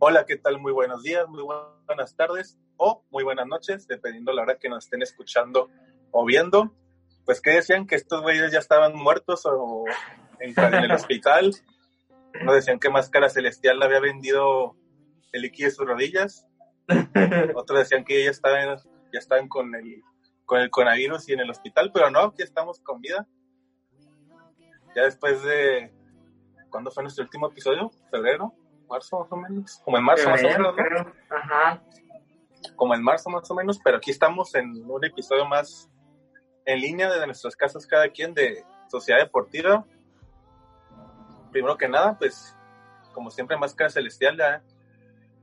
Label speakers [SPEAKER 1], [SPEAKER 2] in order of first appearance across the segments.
[SPEAKER 1] Hola, ¿qué tal? Muy buenos días, muy buenas tardes o muy buenas noches, dependiendo la hora que nos estén escuchando o viendo. Pues que decían que estos güeyes ya estaban muertos o en, en el hospital. Uno decían que Máscara Celestial le había vendido el líquido de sus rodillas. Otros decían que ya estaban, ya estaban con el, con el coronavirus y en el hospital, pero no, aquí estamos con vida. Ya después de, ¿cuándo fue nuestro último episodio? ¿Febrero? ¿Marzo más o menos? Como en marzo más o menos, ¿no?
[SPEAKER 2] Ajá.
[SPEAKER 1] Como en marzo más o menos, pero aquí estamos en un episodio más en línea de nuestras casas cada quien de Sociedad Deportiva. Primero que nada, pues, como siempre, Máscara Celestial ya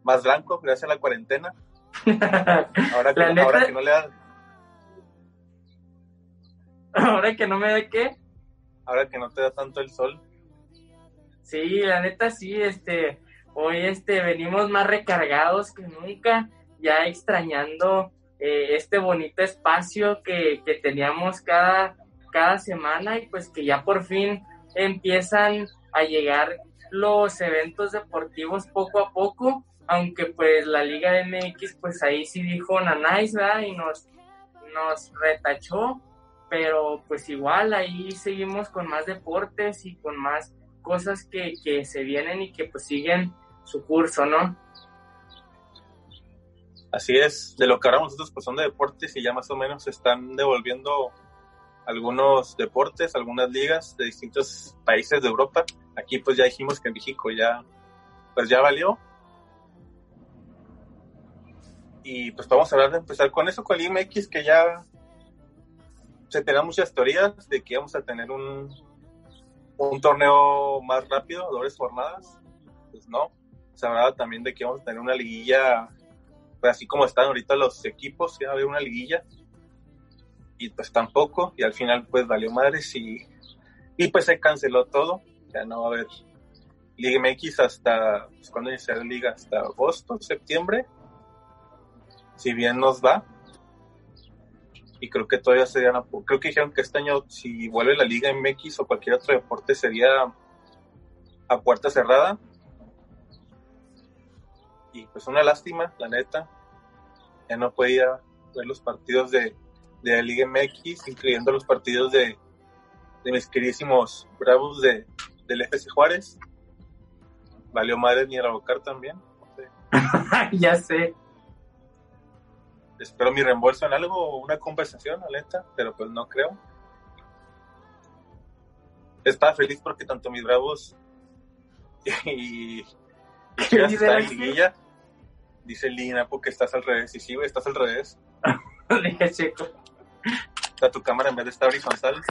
[SPEAKER 1] más blanco, gracias a la cuarentena. Ahora que,
[SPEAKER 2] neta-
[SPEAKER 1] ahora que no le da,
[SPEAKER 2] Ahora que no me ve qué.
[SPEAKER 1] ahora que no te da tanto el sol.
[SPEAKER 2] Sí, la neta sí, este, hoy este, venimos más recargados que nunca, ya extrañando eh, este bonito espacio que, que teníamos cada, cada semana y pues que ya por fin empiezan a llegar los eventos deportivos poco a poco, aunque pues la Liga MX pues ahí sí dijo nanáis, ¿verdad? Y nos, nos retachó, pero pues igual ahí seguimos con más deportes y con más cosas que, que se vienen y que pues siguen su curso, ¿no?
[SPEAKER 1] Así es, de lo que hablamos nosotros pues son de deportes y ya más o menos se están devolviendo algunos deportes, algunas ligas de distintos países de Europa. Aquí pues ya dijimos que en México ya pues ya valió. Y pues vamos a hablar de empezar con eso, con el IMX que ya se tenían muchas teorías de que íbamos a tener un, un torneo más rápido, dobles jornadas. Pues no, se hablaba también de que íbamos a tener una liguilla pues así como están ahorita los equipos, iba a haber una liguilla. Y pues tampoco, y al final pues valió madres y, y pues se canceló todo. Ya no va a haber Liga MX hasta, pues, ¿cuándo iniciará la liga? Hasta agosto, septiembre. Si bien nos va. Y creo que todavía serían, creo que dijeron que este año si vuelve la Liga MX o cualquier otro deporte sería a puerta cerrada. Y pues una lástima, la neta. Ya no podía ver los partidos de, de la Liga MX, incluyendo los partidos de, de mis queridísimos Bravos de, del FC Juárez. Valió madre ni el abocar también. No sé.
[SPEAKER 2] ya sé.
[SPEAKER 1] Espero mi reembolso en algo o una compensación, la neta, pero pues no creo. Estaba feliz porque tanto mis Bravos y, y están en liguilla. Dice Lina porque estás al revés. Y sí, güey, estás al revés. O sea, tu cámara en vez de estar horizontal,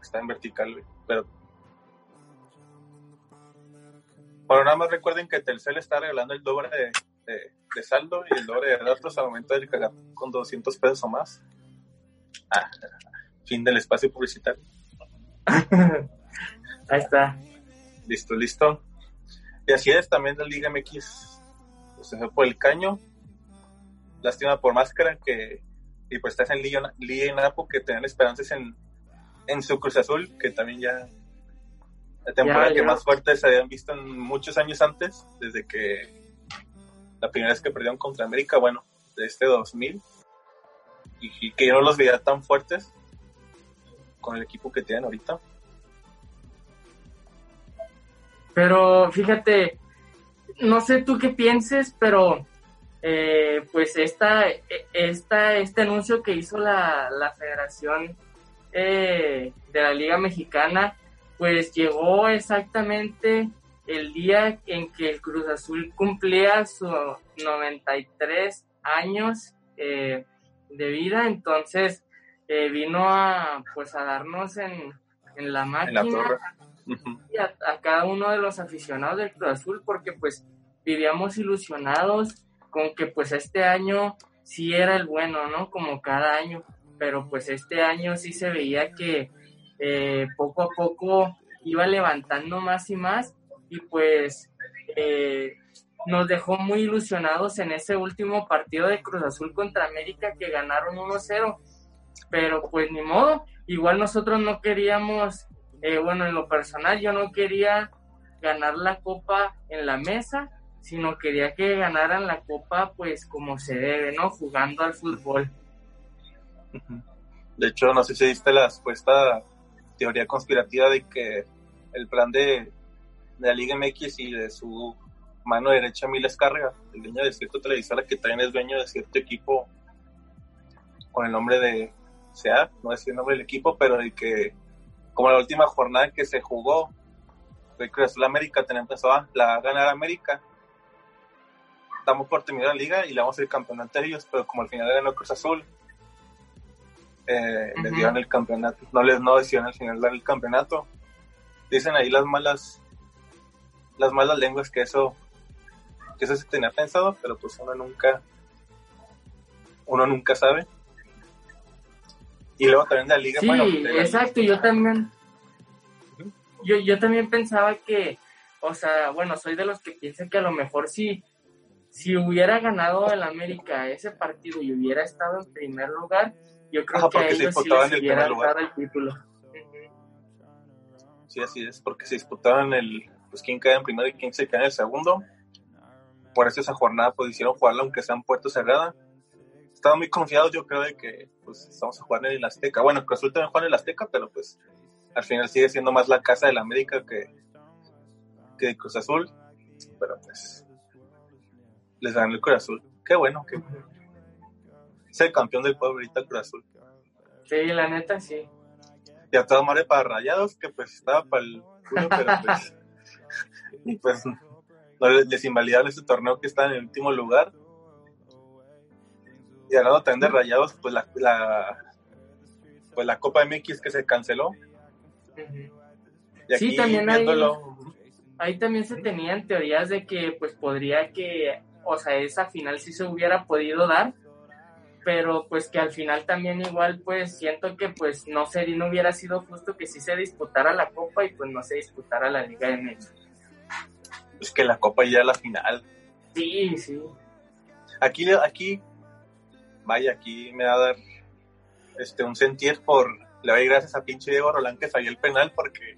[SPEAKER 1] está en vertical, güey. Pero. Bueno, nada más recuerden que Telcel está regalando el doble de, de- de saldo y el doble de datos al momento de cargar con 200 pesos o más. Ah, fin del espacio publicitario.
[SPEAKER 2] Ahí está.
[SPEAKER 1] Listo, listo. Y así es, también la Liga MX se fue por el caño. Lástima por máscara que y pues estás en Liga, y Napo que tenían esperanzas en, en su Cruz Azul, que también ya la temporada
[SPEAKER 2] Ya,
[SPEAKER 1] que más fuerte se habían visto en muchos años antes, desde que la primera vez que perdieron contra América, bueno, de este 2000, y, y que yo no los veía tan fuertes con el equipo que tienen ahorita.
[SPEAKER 2] Pero fíjate, no sé tú qué pienses, pero eh, pues esta, esta, este anuncio que hizo la, la Federación eh, de la Liga Mexicana, pues llegó exactamente el día en que el Cruz Azul cumplía sus 93 años eh, de vida, entonces eh, vino a pues a darnos en, en la
[SPEAKER 1] En
[SPEAKER 2] máquina
[SPEAKER 1] la
[SPEAKER 2] a, a cada uno de los aficionados del Cruz Azul porque pues vivíamos ilusionados con que pues este año sí era el bueno, ¿no? Como cada año, pero pues este año sí se veía que eh, poco a poco iba levantando más y más y pues eh, nos dejó muy ilusionados en ese último partido de Cruz Azul contra América que ganaron 1-0, pero pues ni modo, igual nosotros no queríamos eh, bueno, en lo personal yo no quería ganar la copa en la mesa, sino quería que ganaran la copa pues como se debe, ¿no? Jugando al fútbol.
[SPEAKER 1] De hecho, no sé si viste la supuesta teoría conspirativa de que el plan de, de la Liga MX y de su mano derecha Miles Carga, el dueño de cierta televisora que también es dueño de cierto equipo con el nombre de SEA, no es el nombre del equipo, pero de que como la última jornada que se jugó, de Cruz América, tenemos empezó a la ganar América. Estamos por terminar la liga y le vamos a ir campeonato a ellos, pero como al final ganó Cruz Azul, eh, les dieron el campeonato. No les no decidieron al final dar el campeonato. Dicen ahí las malas las malas lenguas que eso que eso se tenía pensado, pero pues uno nunca uno nunca sabe. Y luego también de la liga.
[SPEAKER 2] Sí, exacto, yo también. Yo, yo también pensaba que, o sea, bueno, soy de los que piensan que a lo mejor si, si hubiera ganado el América ese partido y hubiera estado en primer lugar, yo creo que a ellos sí les hubiera dado el título.
[SPEAKER 1] Sí, así es, porque se disputaban el, pues quién queda en primero y quién se queda en el segundo. Por eso esa jornada pues hicieron jugarla aunque sea en puerto cerrada estaba muy confiado yo creo de que pues estamos a jugar en el Azteca. Bueno, Cruz Azul también juega en el Azteca, pero pues al final sigue siendo más la casa de la América que, que Cruz Azul. Pero pues les ganó el Cruz Azul. Qué bueno que es el campeón del pueblo ahorita Cruz Azul.
[SPEAKER 2] Sí, la neta sí.
[SPEAKER 1] Y a toda madre para Rayados, que pues estaba para el culo, pero pues. y pues no les invalidaron ese torneo que está en el último lugar y hablando también de rayados, pues la, pues la Copa MX que se canceló.
[SPEAKER 2] sí, también hay, ahí también se tenían teorías de que pues podría que, o sea, esa final sí se hubiera podido dar, pero pues que al final también igual pues siento que pues no sería, no hubiera sido justo que sí se disputara la Copa y pues no se disputara la Liga MX.
[SPEAKER 1] Es que la Copa ya la final.
[SPEAKER 2] Sí, sí.
[SPEAKER 1] Aquí, aquí vaya, aquí me va a dar este, un sentir por, le doy gracias a pinche Diego Rolán que salió el penal porque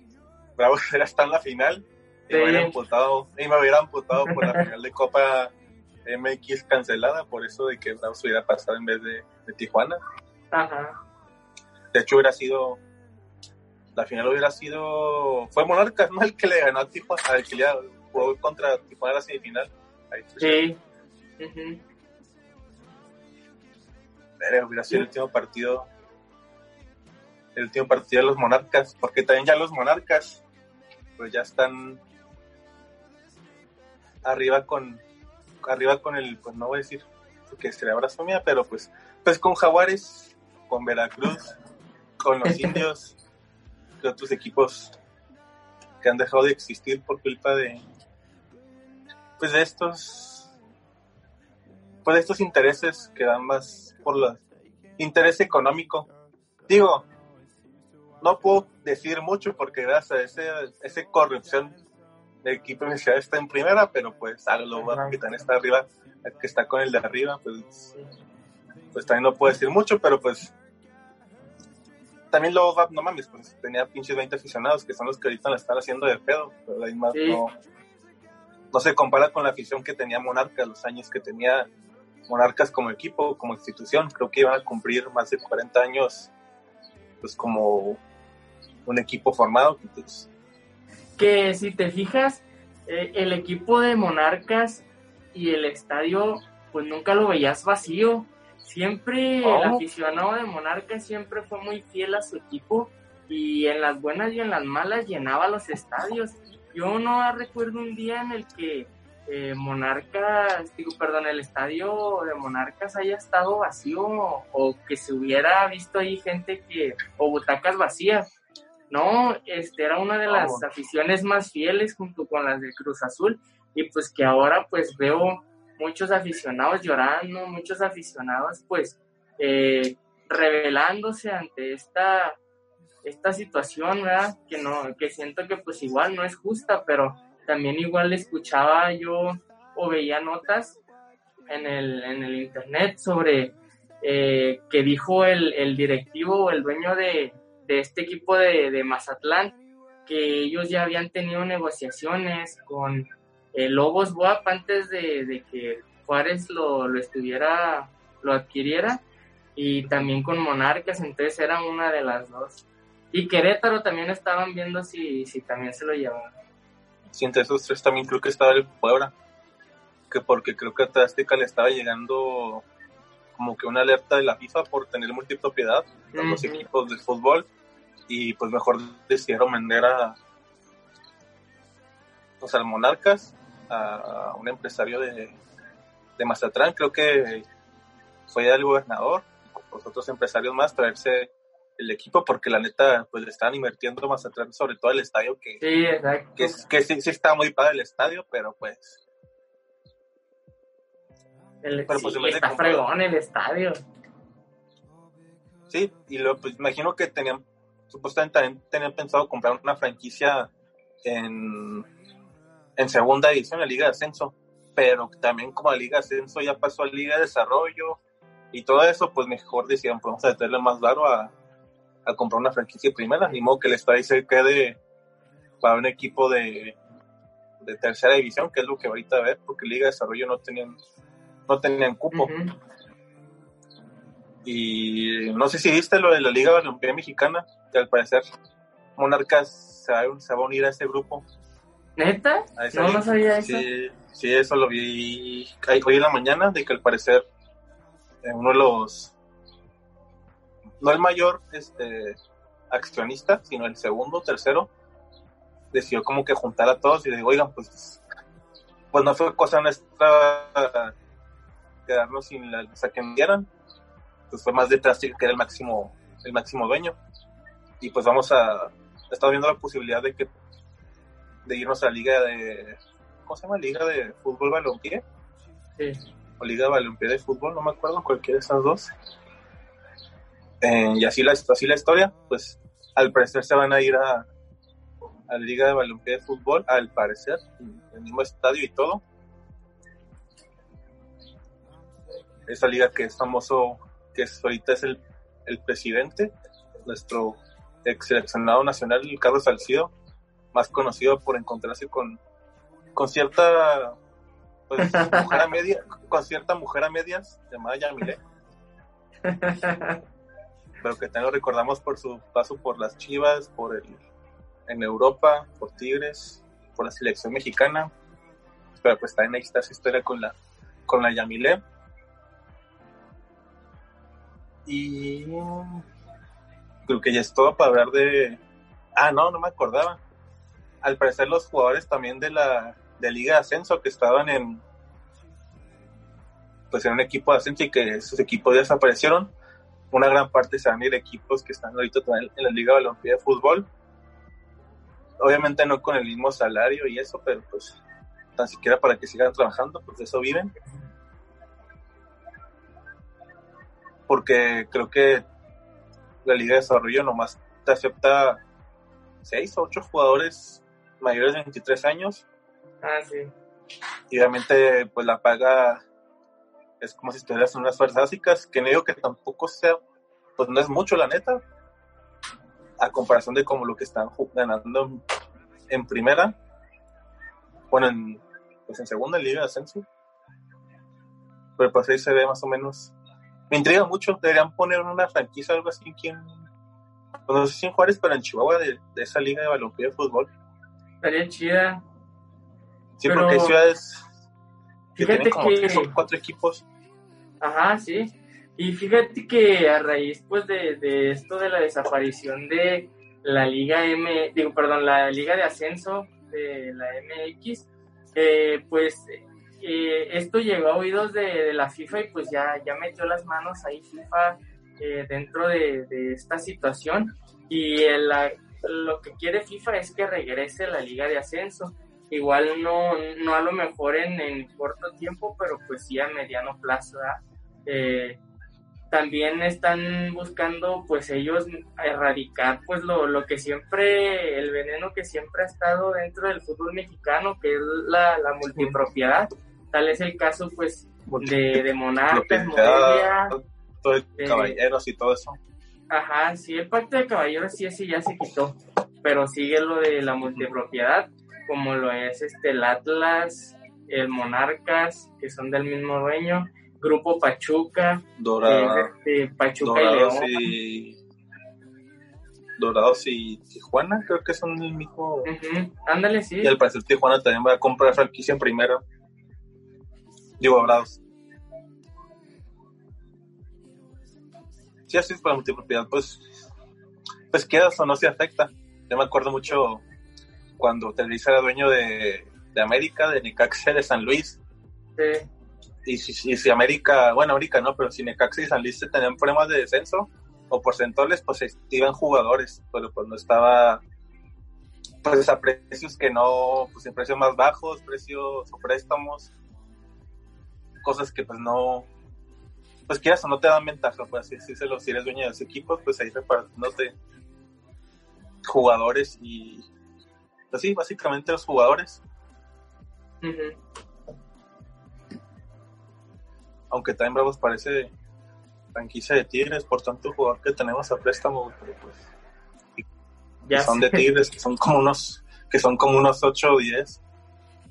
[SPEAKER 1] Bravo era está en la final y, me hubiera amputado, y me hubiera amputado por la final de Copa MX cancelada por eso de que Bravo se hubiera pasado en vez de, Tijuana.
[SPEAKER 2] Ajá.
[SPEAKER 1] De hecho hubiera sido, la final hubiera sido, fue Monarcas, ¿no? El que le ganó a Tijuana, el que ya jugó contra Tijuana en la semifinal. Ahí,
[SPEAKER 2] sí
[SPEAKER 1] hubiera sido el último partido el último partido de los monarcas, porque también ya los monarcas pues ya están arriba con arriba con el, pues no voy a decir que sería abrazo mía, pero pues pues con Jaguares, con Veracruz, con los indios, de otros equipos que han dejado de existir por culpa de pues de estos pues de estos intereses que dan más por el interés económico. Digo, no puedo decir mucho porque gracias a ese, ese corrupción el equipo inicial está en primera, pero pues algo que también está arriba, el que está con el de arriba, pues, pues también no puedo decir mucho, pero pues también luego no mames, pues tenía pinches 20 aficionados que son los que ahorita la están haciendo de pedo, pero ahí más no, no se compara con la afición que tenía Monarca, los años que tenía Monarcas como equipo, como institución, creo que iban a cumplir más de 40 años pues como un equipo formado. Pues,
[SPEAKER 2] que si te fijas, eh, el equipo de Monarcas y el estadio, pues nunca lo veías vacío. Siempre el aficionado de Monarcas siempre fue muy fiel a su equipo y en las buenas y en las malas llenaba los estadios. Yo no recuerdo un día en el que eh, Monarcas, digo, perdón, el estadio de Monarcas haya estado vacío o, que se hubiera visto ahí gente que, o butacas vacías. No, este era una de las aficiones más fieles junto con las del Cruz Azul y pues que ahora pues veo muchos aficionados llorando, muchos aficionados pues eh, revelándose ante esta esta situación, ¿verdad? Que no, que siento que pues igual no es justa, pero también igual escuchaba yo o veía notas en el, en el internet sobre eh, que dijo el, el directivo o el dueño de, de este equipo de, de, Mazatlán que ellos ya habían tenido negociaciones con eh, Lobos WAP antes de, que Juárez lo, lo estuviera, lo adquiriera, y también con Monarcas, entonces era una de las dos. Y Querétaro también estaban viendo si, si también se lo llevaban.
[SPEAKER 1] Sí, entre esos tres también creo que estaba el Puebla, que porque creo que a Azteca le estaba llegando como que una alerta de la FIFA por tener multipropiedad en los equipos de fútbol y pues mejor decidieron vender a pues al Monarcas a un empresario de, de Mazatlán. Creo que fue el gobernador los otros empresarios más traerse el equipo porque la neta pues le están invirtiendo más atrás sobre todo el estadio que
[SPEAKER 2] sí,
[SPEAKER 1] que, sí, sí, está muy padre el estadio pero pues
[SPEAKER 2] el, pero, pues, está fregón el estadio.
[SPEAKER 1] Sí y lo pues imagino que tenían supuestamente también tenían pensado comprar una franquicia en en segunda edición la Liga de Ascenso pero también como la Liga de Ascenso ya pasó a Liga de Desarrollo y todo eso, pues mejor decían, podemos pues, meterle más largo a, a, comprar una franquicia primera, ni modo que el estadio se quede para un equipo de, de tercera división, que es lo que ahorita ver, porque Liga de Desarrollo no tenían, no tenían cupo. Y no sé si viste lo de la Liga Olimpia Mexicana, que al parecer Monarcas se va, se va a unir a ese grupo.
[SPEAKER 2] ¿Neta? No, no sabía eso.
[SPEAKER 1] Sí, sí, eso lo vi hoy en la mañana, de que al parecer uno de los, no el mayor este, accionista, sino el segundo, tercero, decidió como que juntar a todos y le digo, oigan, pues, pues no fue cosa nuestra quedarnos sin la o que dieran, pues fue más detrás que era el máximo, el máximo dueño. Y pues vamos a, estamos viendo la posibilidad de que, de irnos a la liga de, ¿cómo se llama? Liga de fútbol balompié.
[SPEAKER 2] Sí
[SPEAKER 1] o Liga de Balompié de Fútbol, no me acuerdo, cualquiera de esas dos. Eh, y así la, así la historia, pues al parecer se van a ir a, a la Liga de Balompié de Fútbol, al parecer, en el mismo estadio y todo. Esa liga que es famoso, que es, ahorita es el, el presidente, nuestro ex seleccionado nacional, Carlos Salcido, más conocido por encontrarse con, con cierta pues, mujer a media, con cierta mujer a medias llamada Yamile. Pero que también lo recordamos por su paso por las Chivas, por el en Europa, por Tigres, por la selección mexicana. Pero pues también ahí está su historia con la con la Yamile. Y creo que ya es todo para hablar de Ah, no, no me acordaba. Al parecer los jugadores también de la de Liga de Ascenso que estaban en pues en un equipo de ascenso y que esos equipos desaparecieron. Una gran parte se van a ir equipos que están ahorita en la Liga de Balompié de Fútbol. Obviamente no con el mismo salario y eso, pero pues tan siquiera para que sigan trabajando, pues de eso viven. Porque creo que la Liga de Desarrollo nomás te acepta seis o ocho jugadores mayores de 23 años
[SPEAKER 2] Ah, sí.
[SPEAKER 1] Y obviamente, pues la paga es como si estuvieras en unas fuerzas básicas, que no digo que tampoco sea, pues no es mucho, la neta, a comparación de como lo que están ganando en, primera, bueno, en, pues en segunda liga de ascenso. Pero pues ahí se ve más o menos. Me intriga mucho, deberían poner una franquicia algo así, quien, pues no sé si en Juárez, pero en Chihuahua, de, esa liga de balompié de fútbol.
[SPEAKER 2] Estaría chida.
[SPEAKER 1] Sí, porque hay ciudades que tienen como cuatro equipos.
[SPEAKER 2] Ajá, sí. Y fíjate que a raíz pues de, de, esto de la desaparición de la Liga M, digo, perdón, la Liga de Ascenso de la MX, eh, pues eh, esto llegó a oídos de, la FIFA y pues ya, ya metió las manos ahí FIFA eh, dentro de, esta situación y lo que quiere FIFA es que regrese la Liga de Ascenso igual no, no a lo mejor en, en corto tiempo, pero pues sí a mediano plazo. Eh, también están buscando pues ellos erradicar pues lo, lo, que siempre, el veneno que siempre ha estado dentro del fútbol mexicano, que es la, la multipropiedad. Tal es el caso pues de, de Monarcas, Morelia.
[SPEAKER 1] caballeros y todo eso.
[SPEAKER 2] Ajá, sí, el pacto de caballeros sí, sí ya se quitó, pero sigue lo de la multipropiedad como lo es este, el Atlas, el Monarcas, que son del mismo dueño, Grupo Pachuca,
[SPEAKER 1] Dorado,
[SPEAKER 2] este, Pachuca
[SPEAKER 1] Dorados
[SPEAKER 2] y León.
[SPEAKER 1] y Dorados y Tijuana, creo que son el mismo.
[SPEAKER 2] Ándale, sí.
[SPEAKER 1] Y al parecer Tijuana también va a comprar franquicia en primera. Digo, Dorados. Sí, así es para multipropiedad, pues, pues quieras o no se afecta. Yo me acuerdo mucho cuando Televisa era dueño de, de América, de Necaxa, de San Luis.
[SPEAKER 2] Sí.
[SPEAKER 1] Y si, y si América, bueno, América no, pero si Necaxa y San Luis tenían problemas de descenso o porcentuales, pues se iban jugadores, pero pues no estaba pues a precios que no, pues en precios más bajos, precios o préstamos, cosas que pues no, pues quieras o no te dan ventaja, pues así, si, se los, si eres dueño de los equipos, pues ahí repartiéndote jugadores y, pues sí, básicamente los jugadores, aunque también Bravos parece franquicia de Tigres por tanto jugador que tenemos a préstamo, pero pues
[SPEAKER 2] Ya
[SPEAKER 1] son
[SPEAKER 2] sé.
[SPEAKER 1] de Tigres, que son como unos, que son como unos 8 o 10.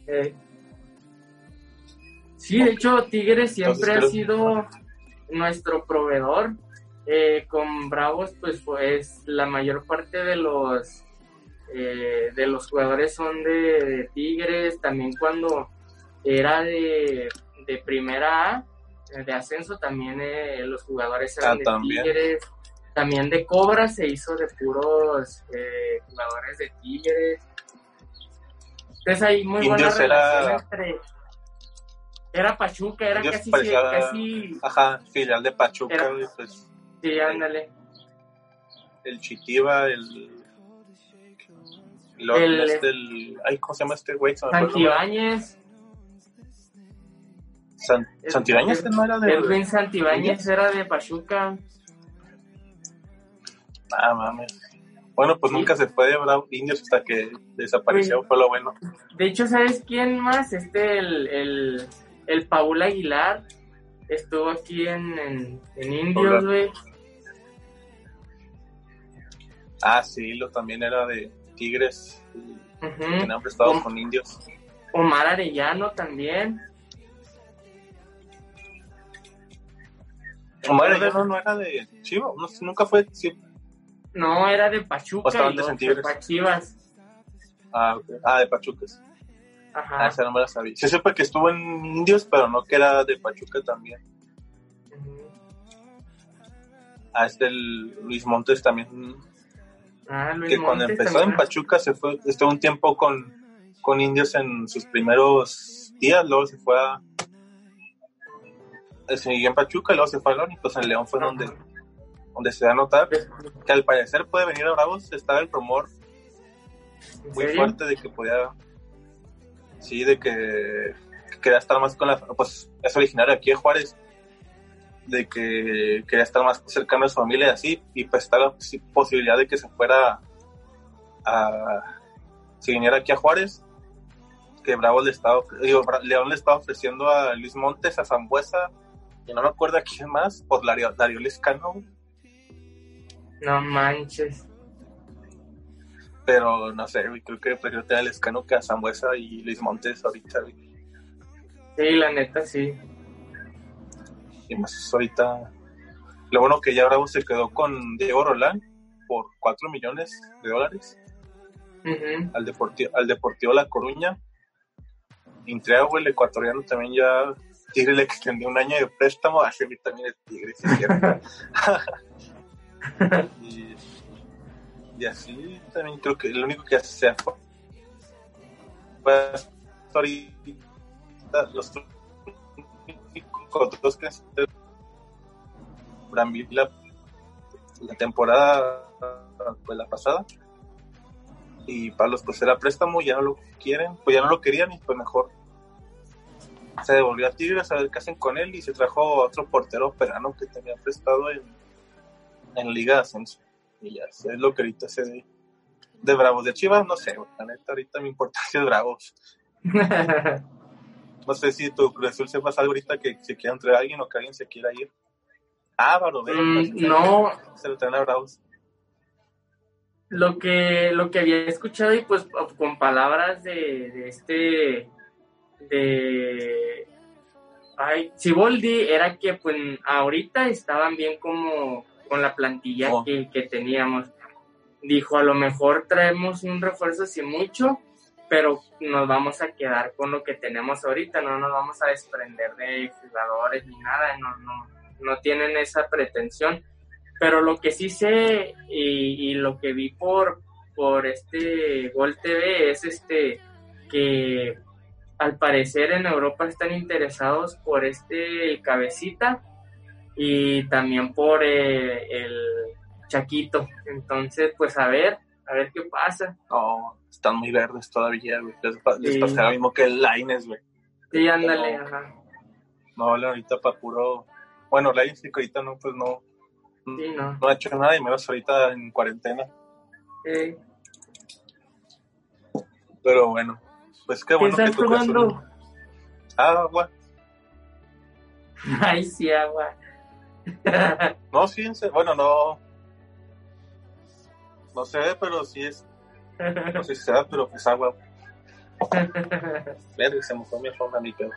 [SPEAKER 2] Eh, Sí, de hecho, Tigres siempre
[SPEAKER 1] Entonces,
[SPEAKER 2] ha sido nuestro proveedor. Eh, con Bravos, pues, pues la mayor parte de los eh, de los jugadores son de, de Tigres. También cuando era de, de primera A, de ascenso, también eh, los jugadores eran
[SPEAKER 1] Ah,
[SPEAKER 2] de
[SPEAKER 1] también.
[SPEAKER 2] Tigres. También de Cobra se hizo de puros eh, jugadores de Tigres. Entonces hay muy buena
[SPEAKER 1] era-
[SPEAKER 2] relación entre... Era Pachuca, era casi,
[SPEAKER 1] parecía-
[SPEAKER 2] casi...
[SPEAKER 1] Ajá, filial de Pachuca,
[SPEAKER 2] Era-
[SPEAKER 1] pues
[SPEAKER 2] Sí, ándale.
[SPEAKER 1] el Chitiba, el. Lo,
[SPEAKER 2] El-
[SPEAKER 1] este, el, ay, ¿cómo se llama este güey? El.
[SPEAKER 2] Santibáñez,
[SPEAKER 1] San, Santibáñez no era de.
[SPEAKER 2] Edwin Santibáñez era de Pachuca.
[SPEAKER 1] Ah, mames. Bueno, pues
[SPEAKER 2] Sí.
[SPEAKER 1] nunca se fue de Bravo Indios hasta que desapareció, fue lo bueno.
[SPEAKER 2] De hecho, ¿sabes quién más? Este, el, el, el Paul Aguilar estuvo aquí en, en, en Indios, güey.
[SPEAKER 1] Ah, sí, lo también era de Tigres. y
[SPEAKER 2] Ujú.
[SPEAKER 1] Tenían prestado
[SPEAKER 2] Om-
[SPEAKER 1] con Indios.
[SPEAKER 2] Omar Arellano también.
[SPEAKER 1] Omar Arellano no era de Chivas, no, nunca fue. sí.
[SPEAKER 2] No, era de Pachuca
[SPEAKER 1] O
[SPEAKER 2] y luego
[SPEAKER 1] de Tigres.
[SPEAKER 2] Chivas.
[SPEAKER 1] Ah, ok. ah, de Pachuca. Sí. Ah,
[SPEAKER 2] Ajá.
[SPEAKER 1] esa no me la sabía. Se supe que estuvo en Indios, pero no que era de Pachuca también.
[SPEAKER 2] Ujú.
[SPEAKER 1] Ah, este el Luis Montes también,
[SPEAKER 2] Ah, Luis
[SPEAKER 1] que cuando empezó en. Pachuca se fue, estuvo un tiempo con, con Indios en sus primeros días, luego se fue a eh, siguió en Pachuca, luego se fue a León, y pues en León fue
[SPEAKER 2] Ajá.
[SPEAKER 1] donde, donde se da a notar que al parecer puede venir a Bravos, estaba el rumor
[SPEAKER 2] ¿En
[SPEAKER 1] muy fuerte de que podía, sí, de que, que quería estar más con la, pues es originario aquí de Juárez, de que quería estar más cercano a su familia y así, y pues está la posi- posibilidad de que se fuera a, si viniera aquí a Juárez, que Bravo le estaba, digo, León le estaba ofreciendo a Luis Montes, a Zambuesa, y no me acuerdo a quién más, por Dario, Dario Lescano,
[SPEAKER 2] No manches.
[SPEAKER 1] Pero no sé, güey, creo que prefiero tener a Lescano que a Zambuesa y Luis Montes ahorita, güey.
[SPEAKER 2] Sí, la neta, sí.
[SPEAKER 1] Y más ahorita. Lo bueno que ya Bravo se quedó con Diego Rolán por 4 millones de dólares al Deportivo, al Deportivo La Coruña. Intriago, el ecuatoriano, también ya Tigre le extendió un año de préstamo a Chevy también el Tigre, cierto. y, y así también creo que lo único que se fue hasta ahorita los otros que la, la temporada pues, la pasada. Y Palos pues era préstamo ya no lo quieren pues ya no lo querían y pues mejor se devolvió a Tigres a ver qué hacen con él y se trajo a otro portero perano que tenía prestado en, en Liga Ascenso y ya es lo que ahorita se de, de Bravos de Chivas no sé la neta ahorita me importa si es Bravos no sé si tu Cruz Azul sepas algo ahorita que se quiera entre alguien o que alguien se quiera ir. Álvaro, ve,
[SPEAKER 2] Mm, no.
[SPEAKER 1] Se lo traen a Bravos.
[SPEAKER 2] lo que, lo que había escuchado y pues con palabras de, de este, de, ay, Siboldi, era que pues ahorita estaban bien como con la plantilla
[SPEAKER 1] Oh.
[SPEAKER 2] que, que teníamos. Dijo, a lo mejor traemos un refuerzo sin mucho, pero nos vamos a quedar con lo que tenemos ahorita, no nos vamos a desprender de jugadores ni nada, no, no, no tienen esa pretensión. Pero lo que sí sé y, y lo que vi por, por este Gol TV es este que al parecer en Europa están interesados por este el cabecita y también por eh, el Chaquito. Entonces, pues a ver, a ver qué pasa.
[SPEAKER 1] No, están muy verdes todavía, güey. Les, les
[SPEAKER 2] Sí.
[SPEAKER 1] pasará lo mismo que el Lines, güey.
[SPEAKER 2] Sí, ándale,
[SPEAKER 1] No.
[SPEAKER 2] ajá.
[SPEAKER 1] No ahorita para puro. Bueno, Lines sí que ahorita no, pues no.
[SPEAKER 2] Sí, no.
[SPEAKER 1] No ha hecho nada y menos ahorita en cuarentena.
[SPEAKER 2] Eh,
[SPEAKER 1] Pero bueno, pues qué
[SPEAKER 2] ¿Qué
[SPEAKER 1] bueno que
[SPEAKER 2] estás
[SPEAKER 1] tu Cruz Azul-
[SPEAKER 2] jugando?
[SPEAKER 1] Agua.
[SPEAKER 2] Ay, sí, agua.
[SPEAKER 1] No, sí, bueno, no. No sé, pero sí es. No sé si se da, pero es agua. Verga, se mojó mi alfombra, mi pedo.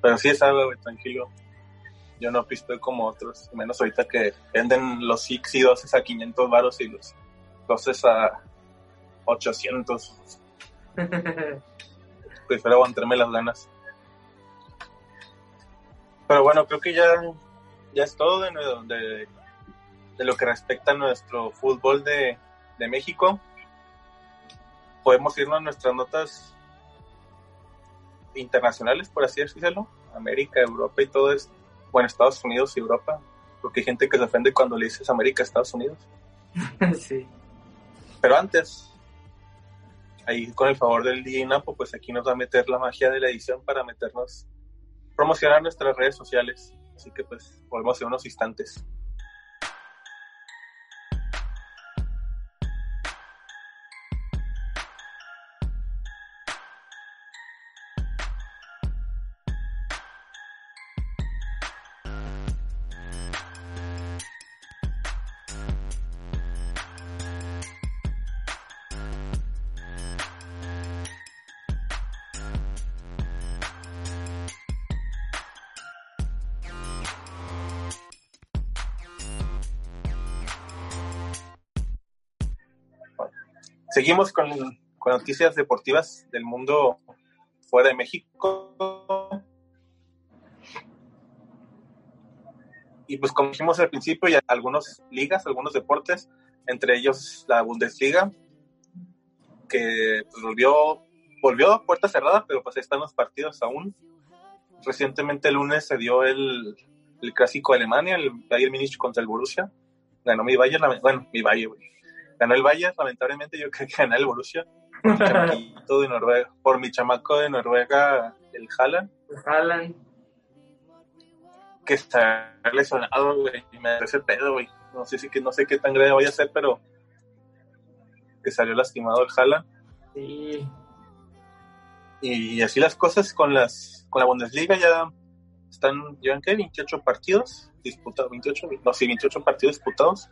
[SPEAKER 1] Pero sí es agua, güey, tranquilo. Yo no pisto como otros, menos ahorita que venden los Six y 12 a 500 varos y los 12 a 800. Prefiero aguantarme las ganas. Pero bueno, creo que ya, ya es todo de, de, de lo que respecta a nuestro fútbol de, de México. Podemos irnos a nuestras notas internacionales, por así decirlo. América, Europa y todo esto. Bueno, Estados Unidos y Europa. Porque hay gente que se ofende cuando le dices América, Estados Unidos.
[SPEAKER 2] sí.
[SPEAKER 1] Pero antes, ahí con el favor del DJ Napo, pues aquí nos va a meter la magia de la edición para meternos, promocionar nuestras redes sociales. Así que pues volvemos en unos instantes. Seguimos con, noticias deportivas del mundo fuera de México. Y pues como dijimos al principio, ya algunas ligas, algunos deportes, entre ellos la Bundesliga, que pues, volvió, volvió a puerta cerrada, pero pues están los partidos aún. Recientemente el lunes se dio el, el clásico de Alemania, el Bayern Múnich contra el Borussia. Ganó mi Bayern, bueno, mi Bayern. Ganó el Bayern, lamentablemente yo creo que ganó el Borussia. Por mi de Noruega, por mi chamaco de Noruega, el Haaland,
[SPEAKER 2] Haaland.
[SPEAKER 1] que está lesionado, güey, y me da ese pedo, güey. No sé si que no sé qué tan grave vaya a ser, pero que salió lastimado el Haaland.
[SPEAKER 2] Sí.
[SPEAKER 1] Y así las cosas con las con la Bundesliga ya están, llevan qué, 28 partidos disputados, 28, no, sí, 28 partidos disputados.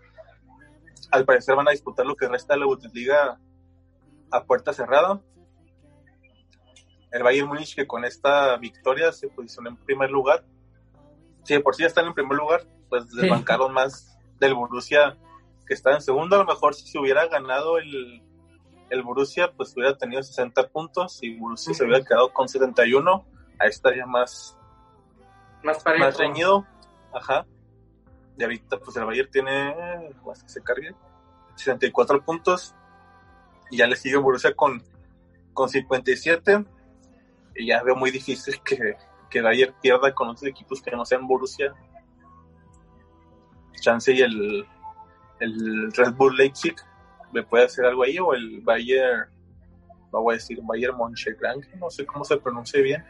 [SPEAKER 1] Al parecer van a disputar lo que resta de la Bundesliga a puerta cerrada. El Bayern Múnich que con esta victoria se posicionó en primer lugar. Si de por sí están en primer lugar, pues
[SPEAKER 2] Sí.
[SPEAKER 1] desbancaron más del Borussia que está en segundo. A lo mejor si se hubiera ganado el, el Borussia, pues hubiera tenido 60 puntos y Borussia se hubiera quedado con 71. Ahí estaría más,
[SPEAKER 2] Más parejo.
[SPEAKER 1] más reñido. Ajá. Y ahorita, pues el Bayern tiene, más que se cargue, 64 puntos. Y ya le sigue Borussia con, con 57. Y ya veo muy difícil que, que Bayern pierda con otros equipos que no sean Borussia. Chance y el, el Red Bull Leipzig me puede hacer algo ahí, o el Bayern, no voy a decir Bayern Mönchengladbach, no sé cómo se pronuncia bien.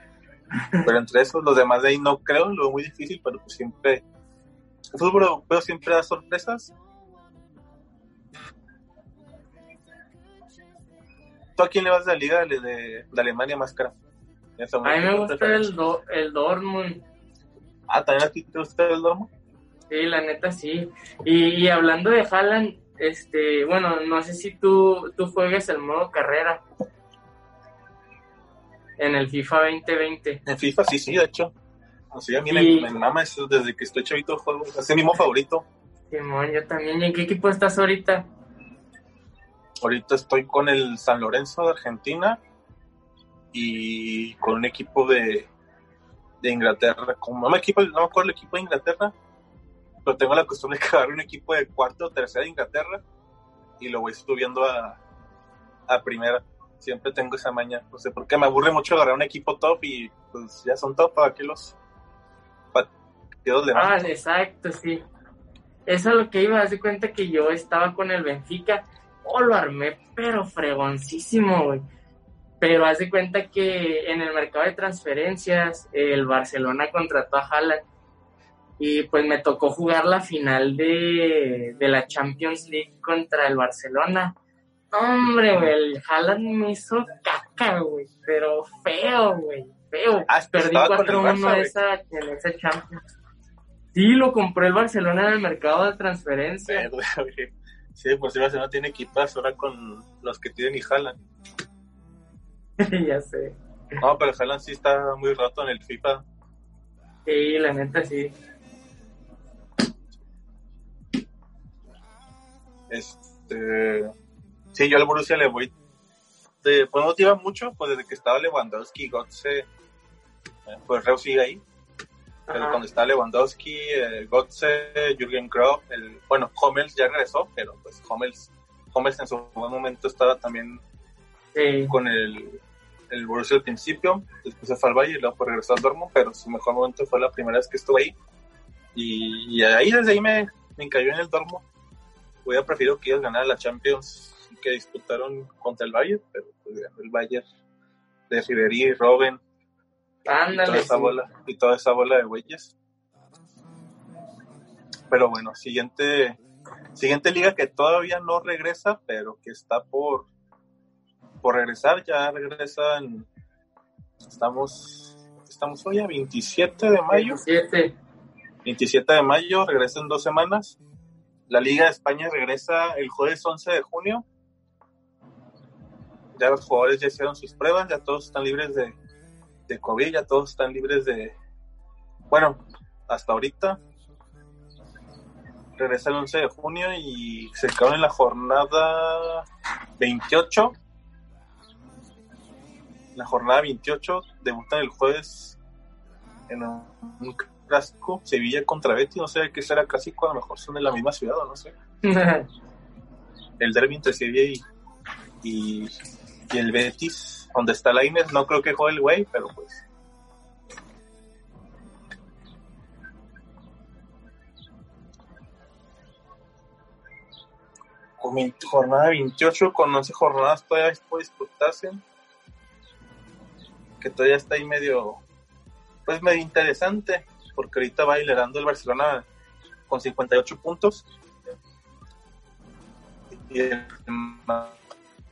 [SPEAKER 1] Pero entre esos, los demás de ahí no creo, lo veo muy difícil, pero pues siempre. El fútbol europeo siempre da sorpresas. ¿Tú a quién le vas de la liga de, de- de Alemania más cara? ¿Tienes
[SPEAKER 2] A mí me gusta el, Do- el Dortmund.
[SPEAKER 1] Ah, ¿también a ti te gusta el Dortmund?
[SPEAKER 2] Sí, la neta sí. Y, y hablando de Haaland, este, bueno, no sé si tú, tú juegues el modo carrera en el FIFA 2020.
[SPEAKER 1] En FIFA sí, sí, de hecho. Así a mí me, me, mama eso desde que estoy chavito juego. Es mi mismo favorito.
[SPEAKER 2] Simón, yo también. ¿Y en qué equipo estás ahorita?
[SPEAKER 1] Ahorita estoy con el San Lorenzo de Argentina y con un equipo de, de Inglaterra. Como no me, equipo, no me acuerdo el equipo de Inglaterra, pero tengo la costumbre de agarrar un equipo de cuarto o tercera de Inglaterra y lo voy subiendo a, a primera. Siempre tengo esa maña. No sé por qué me aburre mucho agarrar un equipo top y pues ya son top para que los
[SPEAKER 2] le Ah, exacto, sí. Eso es lo que iba a hacer cuenta que yo estaba con el Benfica. Oh, lo armé, pero fregoncísimo, güey pero haz de cuenta que en el mercado de transferencias el Barcelona contrató a Haaland y pues me tocó jugar la final de, la Champions League contra el Barcelona. Hombre, güey, el Haaland me hizo caca, güey, pero feo, güey, feo.
[SPEAKER 1] Ah,
[SPEAKER 2] Perdí 4-1 esa, en esa Champions. Sí, lo compré el Barcelona en el mercado de transferencias.
[SPEAKER 1] Sí, por si Barcelona tiene equipas ahora con los que tienen y Haaland.
[SPEAKER 2] ya sé.
[SPEAKER 1] No, pero Haaland sí está muy roto en el FIFA.
[SPEAKER 2] Sí, la neta sí.
[SPEAKER 1] Este. Sí, yo al Borussia le voy. De, pues motiva mucho, pues desde que estaba Lewandowski, Gotze, eh, pues Reu sigue ahí. Pero cuando está Lewandowski, eh, Gotze, Jürgen Klopp, el, bueno, Hummels ya regresó, pero pues Hummels, Hummels en su buen momento estaba también con el, el Borussia al principio, después se fue al Valle y luego regresó al Dortmund, pero su mejor momento fue la primera vez que estuve ahí. Y, ahí desde ahí me, me encalló en el Dortmund. Hubiera preferido que ellos ganaran la Champions que disputaron contra el Bayern, pero pues el Bayern de Ribery, Robben y toda esa bola y toda esa bola de güeyes. Pero bueno, siguiente siguiente liga que todavía no regresa, pero que está por por regresar, ya regresan, estamos, estamos hoy a 27 de mayo.
[SPEAKER 2] 27.
[SPEAKER 1] 27 de mayo, regresa en dos semanas. La Liga de España regresa el jueves 11 de junio. Ya los jugadores ya hicieron sus pruebas, ya todos están libres de, COVID, ya todos están libres de... Bueno, hasta ahorita. Regresa el 11 de junio y se acaba en la jornada 28 la jornada 28 debutan el jueves en un clásico Sevilla contra Betis, no sé qué será clásico, a lo mejor son de la misma ciudad o no sé. el derby entre Sevilla y, y, el Betis, donde está la Inés, no creo que juegue el güey, pero pues. jornada 28 con 11 jornadas todavía puede disputarse que todavía está ahí medio, pues medio interesante, porque ahorita va liderando el Barcelona con 58 puntos. Y el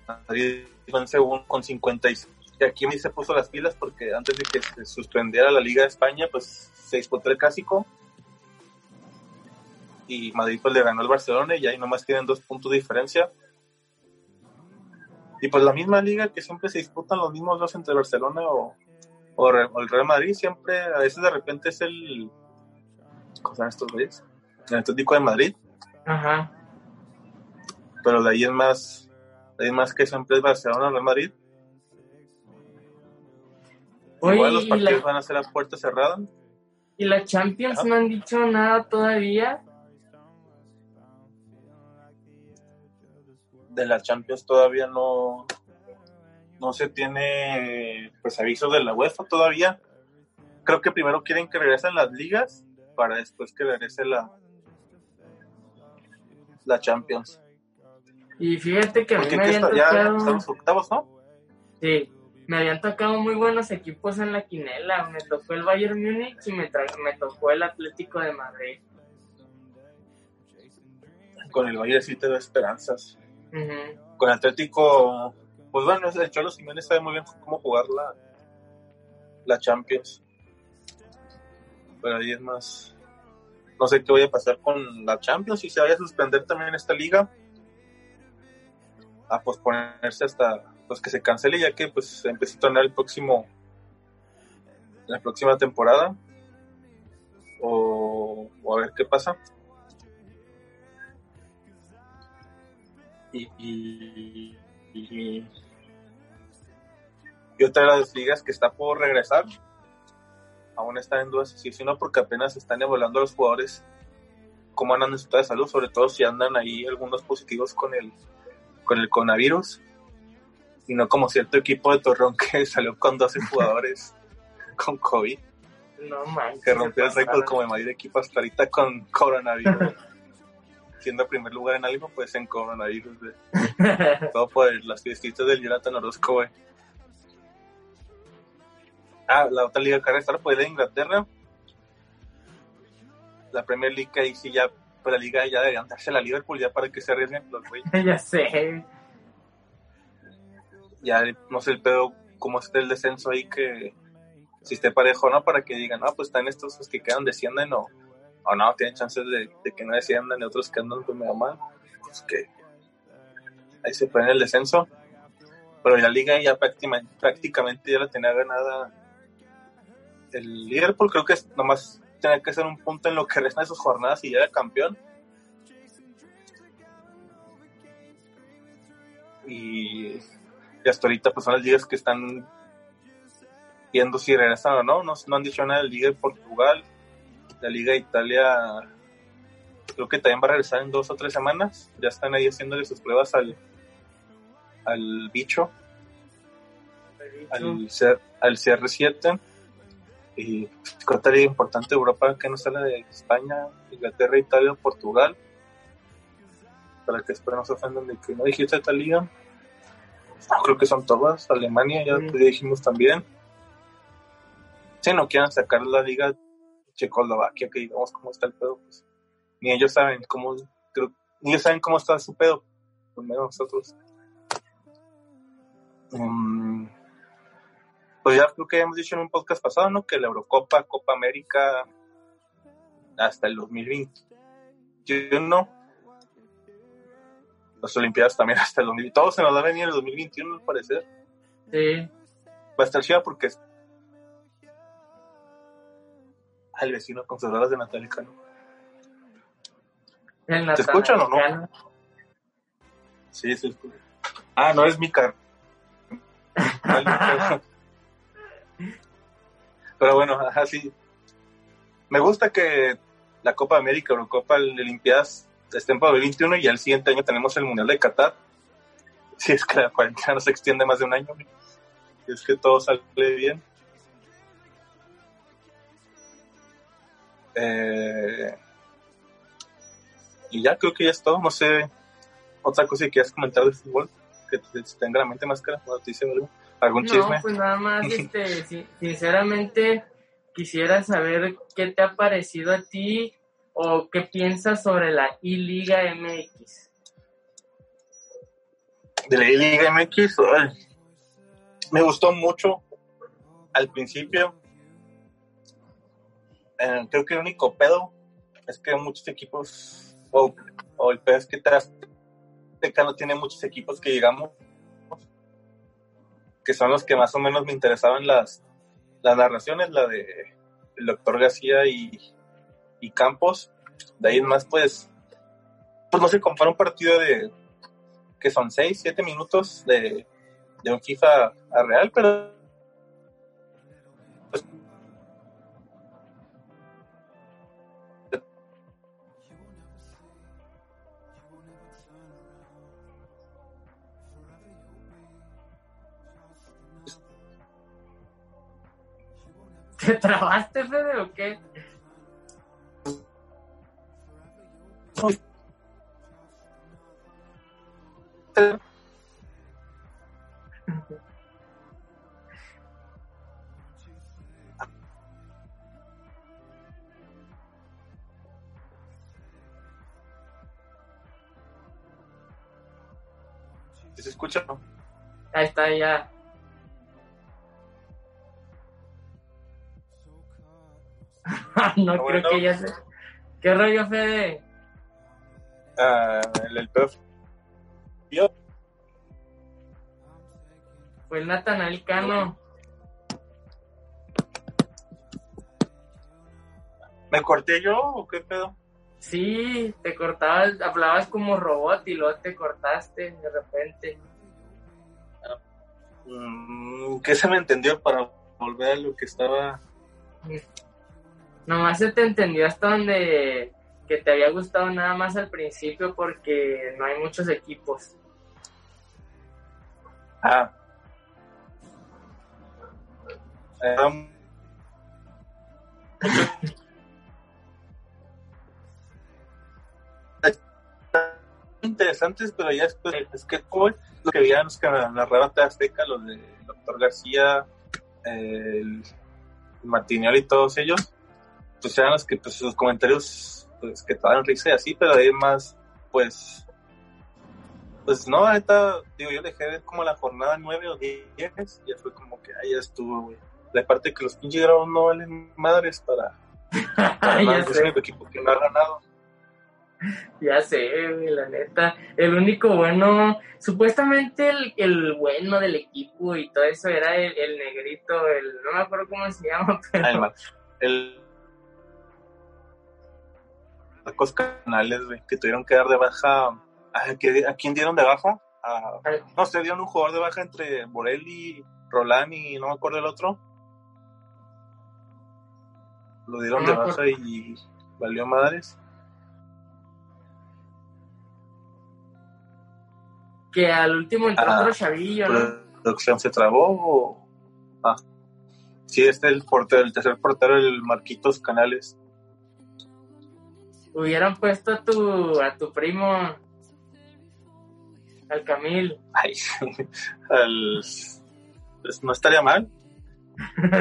[SPEAKER 1] Madrid en segundo con 56. Y aquí me se puso las pilas porque antes de que se suspendiera la Liga de España, pues se disputó el clásico. Y Madrid pues le ganó al Barcelona y ahí nomás tienen dos puntos de diferencia. Y pues la misma liga que siempre se disputan los mismos dos entre Barcelona o, o, el Real Madrid, siempre, a veces de repente es el. ¿Cómo se estos güeyes? El Atlético de Madrid.
[SPEAKER 2] Ajá.
[SPEAKER 1] Pero de ahí es más. De ahí más que siempre es Barcelona o Real Madrid. Igual los partidos van a ser a puerta cerrada.
[SPEAKER 2] ¿Y la Champions no han dicho nada todavía?
[SPEAKER 1] de la Champions todavía no, no se tiene pues avisos de la UEFA todavía. Creo que primero quieren que regresen las ligas para después que regrese la, la Champions.
[SPEAKER 2] Y fíjate que a mí me habían tocado...
[SPEAKER 1] octavos, ¿no?
[SPEAKER 2] Sí, me habían tocado muy buenos equipos en la quinela. Me tocó el Bayern Múnich y me, me tocó el Atlético de Madrid.
[SPEAKER 1] Con el Bayern sí te da esperanzas. Con Atlético, pues bueno, el Cholo Simeone sabe muy bien cómo jugar la, la Champions. Pero ahí es más. No sé qué vaya a pasar con la Champions, si se vaya a suspender también esta liga. A posponerse hasta pues que se cancele ya que pues empieza a tornar el próximo la próxima temporada. O, a ver qué pasa. Y, y, y, otra de las ligas que está por regresar aún está en dudas si no porque apenas están evaluando a los jugadores cómo andan en su estado de salud sobre todo si andan ahí algunos positivos con el con el coronavirus y no como cierto equipo de Torreón que salió con 12 jugadores con COVID.
[SPEAKER 2] No manches.
[SPEAKER 1] Que rompió el récord como el mayor equipo hasta ahorita con coronavirus. Siendo primer lugar en algo, pues en coronavirus. Todo por las fiestitas del Jonathan Orozco, Ah, la otra liga que restar fue de Inglaterra. La Premier League ahí sí ya, pues la liga ya deberían darse la Liverpool ya para que se arriesguen los güeyes.
[SPEAKER 2] ya sé.
[SPEAKER 1] Ya no sé el pedo cómo esté el descenso ahí que si esté parejo no para que digan ah pues están estos los que quedan descienden o, o no tienen chances de, que no desciendan y otros que andan pues medio mal pues que ahí se pone el descenso. Pero la liga ya prácticamente, prácticamente ya la tenía ganada el Liverpool creo que nomás tiene que ser un punto en lo que restan esas jornadas y ya era campeón y y hasta ahorita pues son las ligas que están viendo si regresan o no. No, no han dicho nada de la Liga de Portugal. La Liga de Italia creo que también va a regresar en dos o tres semanas. Ya están ahí haciéndole sus pruebas al, al bicho, al, al CR7. Y otra liga importante Europa que no sale de España, Inglaterra, Italia, Portugal. Para que espero no se ofendan de que no dijiste esta liga creo que son todas. Alemania, ya, dijimos también. Si no quieren sacar la liga Checoslovaquia, que digamos cómo está el pedo, pues ni ellos saben cómo, creo, ni ellos saben cómo está su pedo, pues menos nosotros. Mm, pues ya creo que hemos dicho en un podcast pasado, ¿no? Que la Eurocopa, Copa América, hasta el 2021 las Olimpiadas también hasta el 2021. Todo se nos va a venir en el 2021, al parecer.
[SPEAKER 2] Sí.
[SPEAKER 1] Va a estar chida porque es. Al vecino con sus de Natalia Cano. ¿Te escuchan o no? Sí, se escucha. Ah, no es mi car. Pero bueno, así. Me gusta que la Copa América, o Copa Olimpiadas estén para el 21 y al siguiente año tenemos el Mundial de Qatar. Si es que la cuarentena no se extiende más de un año, si es que todo sale bien. Eh, y ya creo que ya es todo. No sé, otra cosa que quieras comentar de fútbol, que te, tenga la mente más cara, noticia o algo, algún no, chisme.
[SPEAKER 2] Pues nada más, este, sinceramente, quisiera saber qué te ha parecido a ti o qué piensas sobre la I-Liga MX?
[SPEAKER 1] De la I-Liga MX, me gustó mucho al principio. Eh, creo que el único pedo es que muchos equipos, o, el pedo es que Azteca no tiene muchos equipos que llegamos, que son los que más o menos me interesaban las, las narraciones, la de el doctor García y, Campos. De ahí en más, pues, pues no se compara un partido de que son 6, 7 minutos de, de un FIFA a Real, pero
[SPEAKER 2] ¿Te trabaste, Fede, o qué?
[SPEAKER 1] ¿Se escucha?
[SPEAKER 2] Ahí está, ya. no creo que ya se... ¿Qué rollo, Fede?
[SPEAKER 1] el, el pedo
[SPEAKER 2] Fue el Natanael Cano.
[SPEAKER 1] ¿Me corté yo o qué pedo?
[SPEAKER 2] Sí, te cortabas, hablabas como robot y luego te cortaste de repente.
[SPEAKER 1] Mm, ¿Qué se me entendió para volver a lo que estaba?
[SPEAKER 2] Nomás se te entendió hasta donde que te había gustado nada más al principio porque no hay muchos equipos.
[SPEAKER 1] Ah. Um, interesantes, pero ya después es que fue lo que veían los que narraban Azteca, los de Doctor García, el Martinelli y todos ellos, pues eran los que pues sus comentarios pues que te dan risa y así, pero además pues pues no, ahorita, digo, yo dejé de ver como la jornada 9 o 10, ya fue como que ahí ya estuvo, güey. La parte que los pinches grados no valen madres para, para
[SPEAKER 2] Ya
[SPEAKER 1] el
[SPEAKER 2] sé.
[SPEAKER 1] equipo que no ha ganado.
[SPEAKER 2] Ya sé, la neta. El único bueno, supuestamente el, el bueno del equipo y todo eso era el, el negrito, el no me acuerdo cómo se llama, pero
[SPEAKER 1] Ah, el, Canales, güey, que tuvieron que dar de baja. ¿A, qué- a quién dieron de baja? A- no sé, dieron un jugador de baja entre Borelli, Rolán y no me acuerdo el otro. Lo dieron de baja y valió madres.
[SPEAKER 2] que al último entró
[SPEAKER 1] Ah,
[SPEAKER 2] otro chavillo, ¿no?
[SPEAKER 1] producción se trabó o... Ah. Sí, este es el portero, el tercer portero, el Marquitos Canales.
[SPEAKER 2] Hubieran puesto a tu, a tu primo, al Camil.
[SPEAKER 1] Ay, al- pues no estaría mal.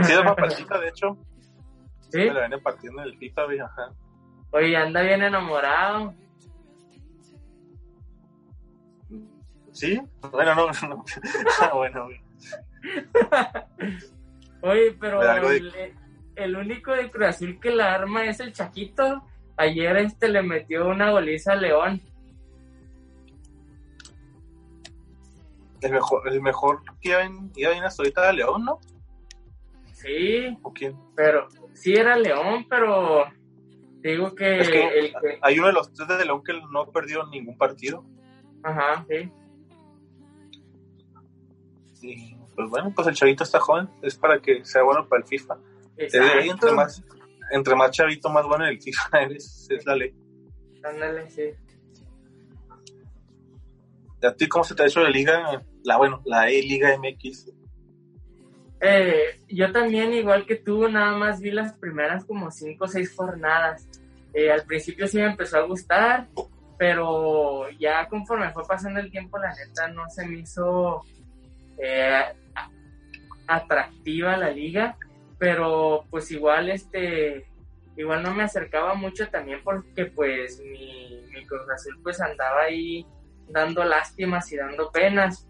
[SPEAKER 1] Sí, es papacita, de hecho.
[SPEAKER 2] ¿Sí?
[SPEAKER 1] Me la viene partiendo en el FIFA, ajá.
[SPEAKER 2] Oye, anda bien enamorado.
[SPEAKER 1] ¿Sí? Bueno, no, no. Ah, bueno, güey.
[SPEAKER 2] Oye, pero
[SPEAKER 1] de-
[SPEAKER 2] el, el único de Cruz Azul que la arma es el Chaquito. Ayer este le metió una goliza a León.
[SPEAKER 1] El mejor, el mejor que iba en, iba ahorita era León, ¿no?
[SPEAKER 2] Sí,
[SPEAKER 1] ¿O quién?
[SPEAKER 2] pero sí era León, pero digo que,
[SPEAKER 1] Es que-
[SPEAKER 2] el que...
[SPEAKER 1] Hay uno de los tres de León que no perdió ningún partido.
[SPEAKER 2] Ajá, sí.
[SPEAKER 1] Pues bueno, pues el chavito está joven. Es para que sea bueno para el FIFA.
[SPEAKER 2] Exacto.
[SPEAKER 1] más, entre más chavito, más bueno en el FIFA eres, es la ley.
[SPEAKER 2] Ándale, sí.
[SPEAKER 1] ¿Y a ti cómo se te ha hecho la liga? La, bueno, la E-Liga MX.
[SPEAKER 2] Eh, yo también, igual que tú, nada más vi las primeras como cinco o seis jornadas. Eh, al principio sí me empezó a gustar, pero ya conforme fue pasando el tiempo, la neta no se me hizo eh, atractiva la liga, pero pues igual este igual no me acercaba mucho también porque pues mi, mi Cruz Azul pues andaba ahí dando lástimas y dando penas,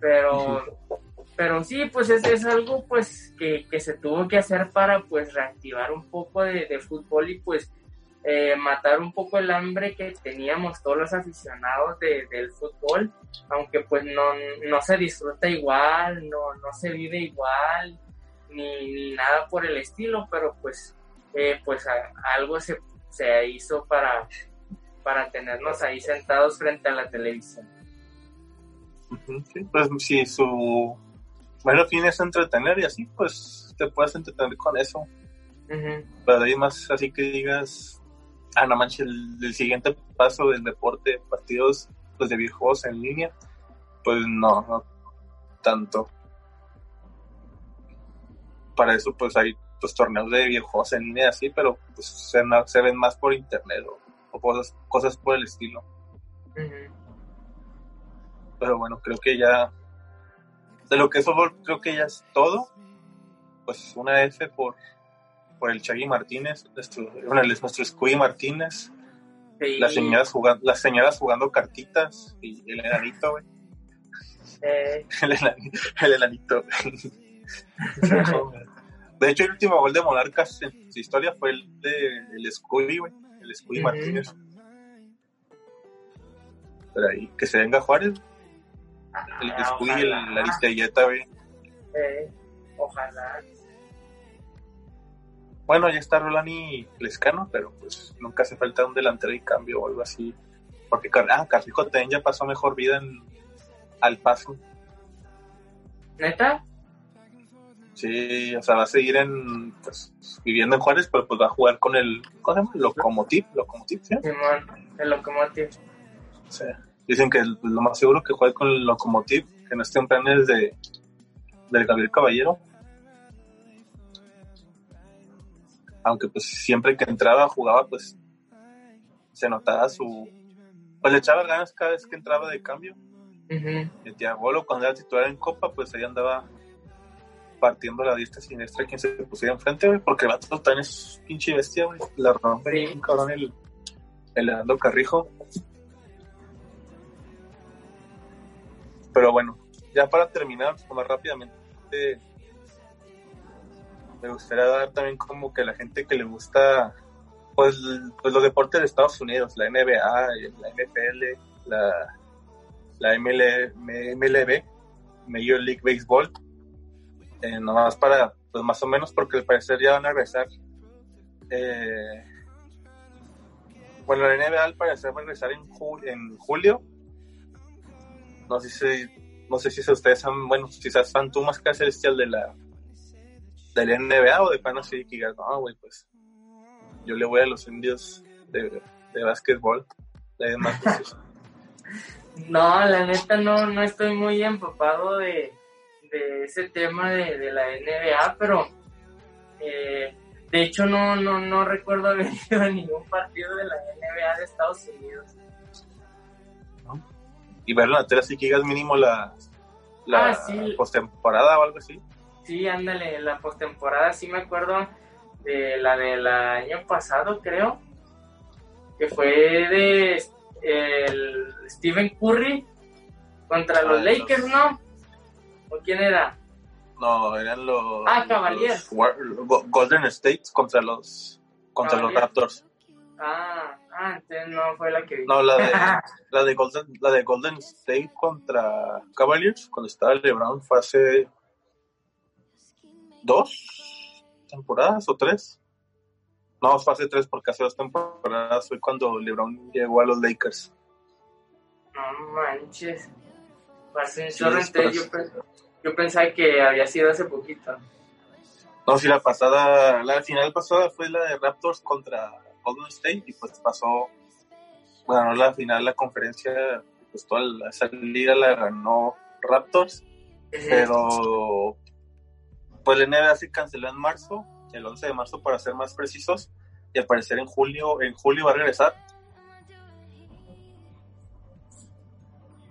[SPEAKER 2] pero pero sí, pues es, es algo pues que, que se tuvo que hacer para pues reactivar un poco de, de fútbol y pues eh, matar un poco el hambre que teníamos todos los aficionados de- del fútbol, aunque pues no, no se disfruta igual, no, no se vive igual, ni, ni nada por el estilo, pero pues, eh, pues a- algo se, se hizo para, para tenernos ahí sentados frente a la televisión.
[SPEAKER 1] Sí, pues si su mayor fin es entretener y así, pues te puedes entretener con eso. Pero ahí más así que digas, ah, no manches, el, el siguiente paso del deporte, partidos pues, de viejos en línea, pues no, no tanto. Para eso pues hay pues torneos de viejos en así, pero pues se, ven más por internet o, o cosas, cosas por el estilo. Pero bueno, creo que ya de lo que es fútbol, creo que ya es todo. Pues una F por, por el Chagui Martínez, nuestro, bueno, nuestro Scooby Martínez.
[SPEAKER 2] Sí.
[SPEAKER 1] Las señoras jugando, las señoras jugando cartitas y el enanito, güey.
[SPEAKER 2] Eh,
[SPEAKER 1] el enanito. de hecho, el último gol de Monarcas en su historia fue el de el Scooby, güey. El Scooby
[SPEAKER 2] Ujú.
[SPEAKER 1] Martínez. Pero ahí, que se venga Juárez. el
[SPEAKER 2] Ah,
[SPEAKER 1] Biscuit y la Aristelleta, güey.
[SPEAKER 2] Eh, ojalá.
[SPEAKER 1] Bueno, ya está Rolani Lescano, pero pues nunca hace falta un delantero y cambio o algo así. Porque ah, Carlico también ya pasó mejor vida en al paso.
[SPEAKER 2] ¿Neta?
[SPEAKER 1] Sí, o sea, va a seguir en pues, viviendo en Juárez, pero pues va a jugar con el ¿cómo se llama? Locomotiv, Locomotiv, ¿sí?
[SPEAKER 2] Simón, el Locomotive.
[SPEAKER 1] O sea, dicen que el- lo más seguro que juegue con el Locomotiv, que no esté en planes de del Gabriel Caballero. Aunque pues siempre que entraba jugaba, pues se notaba su pues le echaba ganas cada vez que entraba de cambio.
[SPEAKER 2] Ujú.
[SPEAKER 1] Y el Tiagolo cuando era titular en Copa, pues ahí andaba partiendo la diestra y siniestra quien se pusiera enfrente, güey, porque el vato también es pinche bestia, güey. La rompe bien, cabrón, el, el Leandro Carrijo. Pero bueno, ya para terminar, pues, más rápidamente, me gustaría dar también como que la gente que le gusta, pues, pues los deportes de Estados Unidos, la NBA, la NFL, la, la ML, MLB, Major League Baseball, eh, nomás para, pues más o menos, porque al parecer ya van a regresar. eh, bueno, la NBA al parecer va a regresar en, ju- en julio. No sé si, no sé si ustedes son, bueno, quizás fan tú más que celestial de la, de la NBA o de pan así que digas, no, güey, pues yo le voy a los indios de, de básquetbol. De
[SPEAKER 2] No, la neta no, no estoy muy empapado de, de ese tema de, de la NBA, pero eh, de hecho no, no, no recuerdo haber ido a ningún partido de la NBA de Estados Unidos.
[SPEAKER 1] y en la tele así que digas mínimo la, la
[SPEAKER 2] Ah, sí.
[SPEAKER 1] postemporada o algo así.
[SPEAKER 2] Sí, ándale, la postemporada sí me acuerdo de la del año pasado, creo, que fue de el Stephen Curry contra los
[SPEAKER 1] Ah,
[SPEAKER 2] Lakers, ¿no? ¿O quién era?
[SPEAKER 1] No, eran los,
[SPEAKER 2] Ah, Cavaliers.
[SPEAKER 1] los Go- Golden State contra los contra los. Raptors.
[SPEAKER 2] Ah, ah, entonces no fue la que vi.
[SPEAKER 1] No, la de la de Golden la de Golden State contra Cavaliers cuando estaba LeBron fue hace dos temporadas o tres. No, fue hace tres porque hace dos temporadas fue cuando LeBron llegó a los Lakers.
[SPEAKER 2] No manches. Yo, yo pensaba que había sido hace poquito.
[SPEAKER 1] No, sí, la pasada, la final pasada fue la de Raptors contra Golden State y pues pasó, bueno, la final, la conferencia, pues toda la, esa liga la ganó Raptors, pero pues la NBA se canceló en marzo, el 11 de marzo para ser más precisos, y al parecer en julio, en julio va a regresar.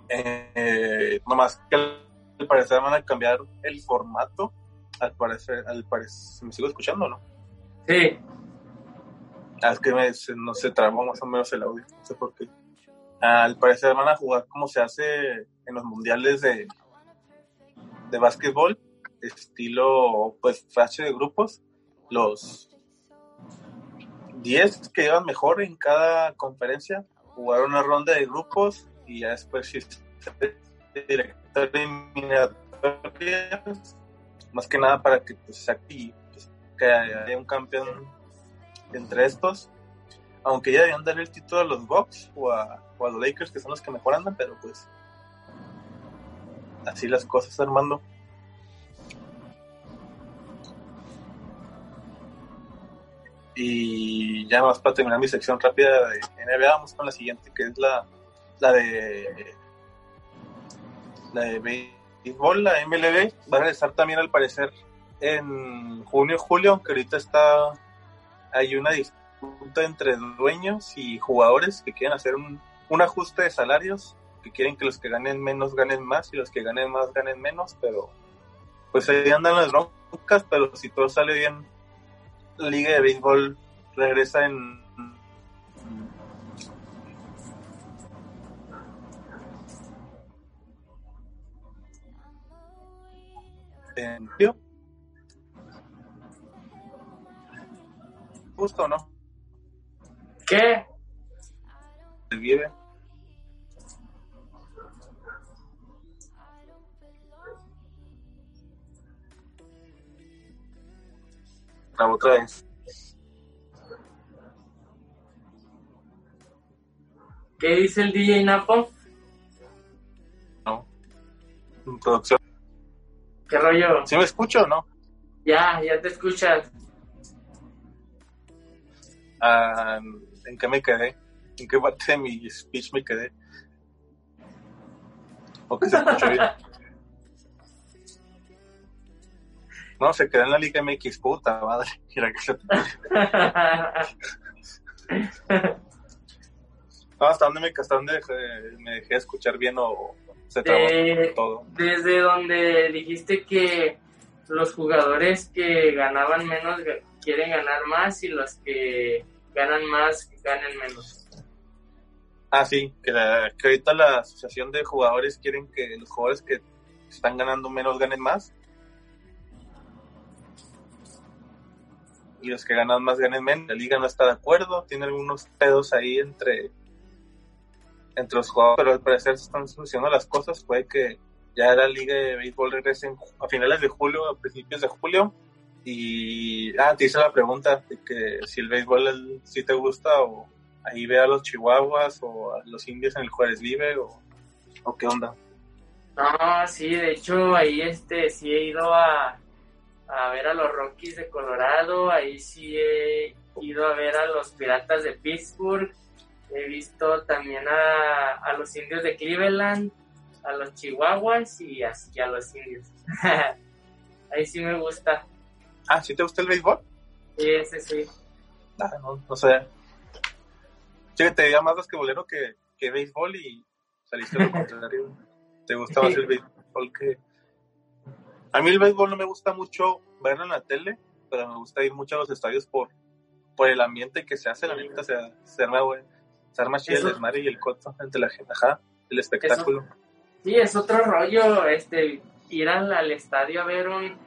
[SPEAKER 1] Eh, nomás que al parecer van a cambiar el formato al parecer, al parecer, me sigo escuchando, ¿no?
[SPEAKER 2] Sí,
[SPEAKER 1] Ah, es que me, no se trabó más o menos el audio, no sé por qué. Al parecer van a jugar como se hace en los mundiales de, de básquetbol, estilo pues fase de grupos, los 10 que iban mejor en cada conferencia jugaron una ronda de grupos y ya después sí, directo eliminatorias más que nada para que pues, saque y, pues, haya un campeón entre estos. Aunque ya debían darle el título a los Bucks o a, o a los Lakers, que son los que mejor andan, pero pues así las cosas, Armando. Y ya más para terminar mi sección rápida de NBA, vamos con la siguiente, que es la, la de la de béisbol, la MLB. Va a regresar también al parecer en junio, julio, aunque ahorita está hay una disputa entre dueños y jugadores que quieren hacer un, un ajuste de salarios, que quieren que los que ganen menos ganen más y los que ganen más ganen menos, pero pues ahí andan las broncas, pero si todo sale bien, la liga de béisbol regresa en sentenció. ¿Justo o no?
[SPEAKER 2] ¿Qué?
[SPEAKER 1] El vive. La otra es.
[SPEAKER 2] ¿Qué dice el DJ Napo?
[SPEAKER 1] No. Introducción.
[SPEAKER 2] ¿Qué rollo?
[SPEAKER 1] ¿Sí me escucho o no?
[SPEAKER 2] Ya, ya te escuchas.
[SPEAKER 1] Ah, ¿En qué me quedé? ¿En qué parte de mi speech me quedé? ¿O que se escuchó bien? No, se quedó en la Liga MX, puta madre. Mira que se... no, ¿Hasta dónde me, hasta dónde dejé- me dejé escuchar bien o se trabó
[SPEAKER 2] De-
[SPEAKER 1] todo?
[SPEAKER 2] Desde donde dijiste que los jugadores que ganaban menos quieren ganar más y los que ganan más ganen menos.
[SPEAKER 1] Ah, sí, que, la- que ahorita la asociación de jugadores quieren que los jugadores que están ganando menos ganen más. Y los que ganan más ganen menos. La liga no está de acuerdo, tiene algunos pedos ahí entre, entre los jugadores, pero al parecer se están solucionando las cosas. Puede que ya la liga de béisbol regrese a finales de julio, a principios de julio. Y, ah, te hice la pregunta de que si el béisbol si te gusta o ahí ve a los chihuahuas o a los indios en el Juárez Vive o, o qué onda.
[SPEAKER 2] No, sí, de hecho ahí este sí he ido a, a ver a los Rockies de Colorado, ahí sí he ido a ver a los Piratas de Pittsburgh, he visto también a, a los indios de Cleveland, a los Chihuahuas y así a los indios. ahí sí me gusta.
[SPEAKER 1] Ah, ¿sí te gusta el béisbol?
[SPEAKER 2] Sí, ese sí.
[SPEAKER 1] Ah, no, no sé. Che, te diga más basquetbolero que, que béisbol y saliste lo contrario. ¿Te gusta más el béisbol que...? A mí el béisbol no me gusta mucho verlo en la tele, pero me gusta ir mucho a los estadios por, por el ambiente que se hace, la neta, se, se arma, güey. Se arma chido el desmadre y el coto entre la gente, ajá, el espectáculo.
[SPEAKER 2] Sí, es otro rollo, este, ir al, al estadio a ver un,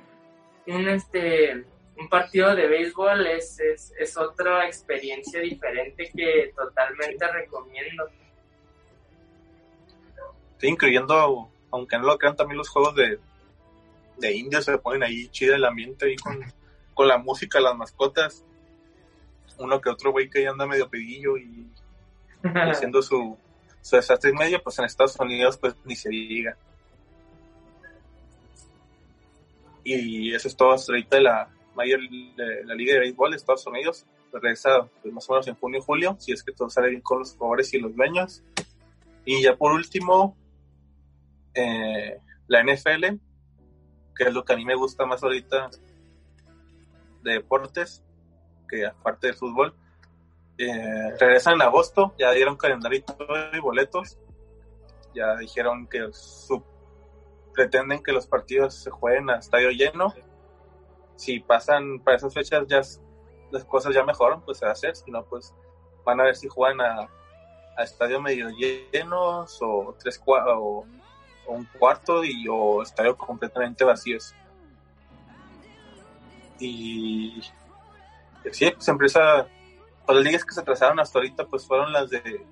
[SPEAKER 2] un, este, un partido de béisbol es, es, es otra experiencia diferente que totalmente recomiendo.
[SPEAKER 1] Sí, incluyendo, aunque no lo crean, también los juegos de, de indios se ponen ahí chido el ambiente ahí con, con la música, las mascotas. Uno que otro güey que ya anda medio pedillo y haciendo su, su desastre medio, pues en Estados Unidos pues ni se diga. Y eso es todo hasta ahorita de la, mayor, de la Liga de Béisbol de Estados Unidos. Regresa pues, más o menos en junio y julio, si es que todo sale bien con los jugadores y los dueños. Y ya por último, eh, la NFL, que es lo que a mí me gusta más ahorita de deportes, que aparte del fútbol. Eh, regresan en agosto, ya dieron calendario y boletos. Ya dijeron que su- pretenden que los partidos se jueguen a estadio lleno. Si pasan para esas fechas, ya las cosas ya mejoran, pues se va a hacer. Si no, pues van a ver si juegan a, a estadio medio llenos o tres un cuarto y o estadio completamente vacíos. Y sí, pues empieza pues las ligas que se trazaron hasta ahorita pues fueron las de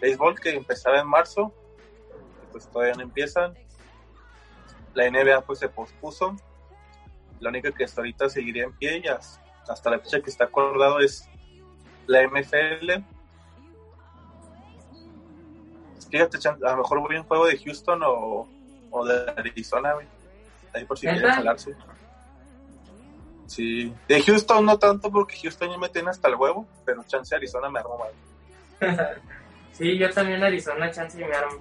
[SPEAKER 1] béisbol que empezaba en marzo y pues todavía no empiezan. La NBA pues se pospuso. La única que hasta ahorita seguiría en pie y as- hasta la fecha que está acordado es la MFL fíjate Chan, a lo mejor voy a un juego de Houston o, o de Arizona güey. ahí por si quieren jalarse Sí, de Houston no tanto porque Houston ya me tiene hasta el huevo, pero chance Arizona me armó mal.
[SPEAKER 2] Sí, yo también Arizona, chance y me armo.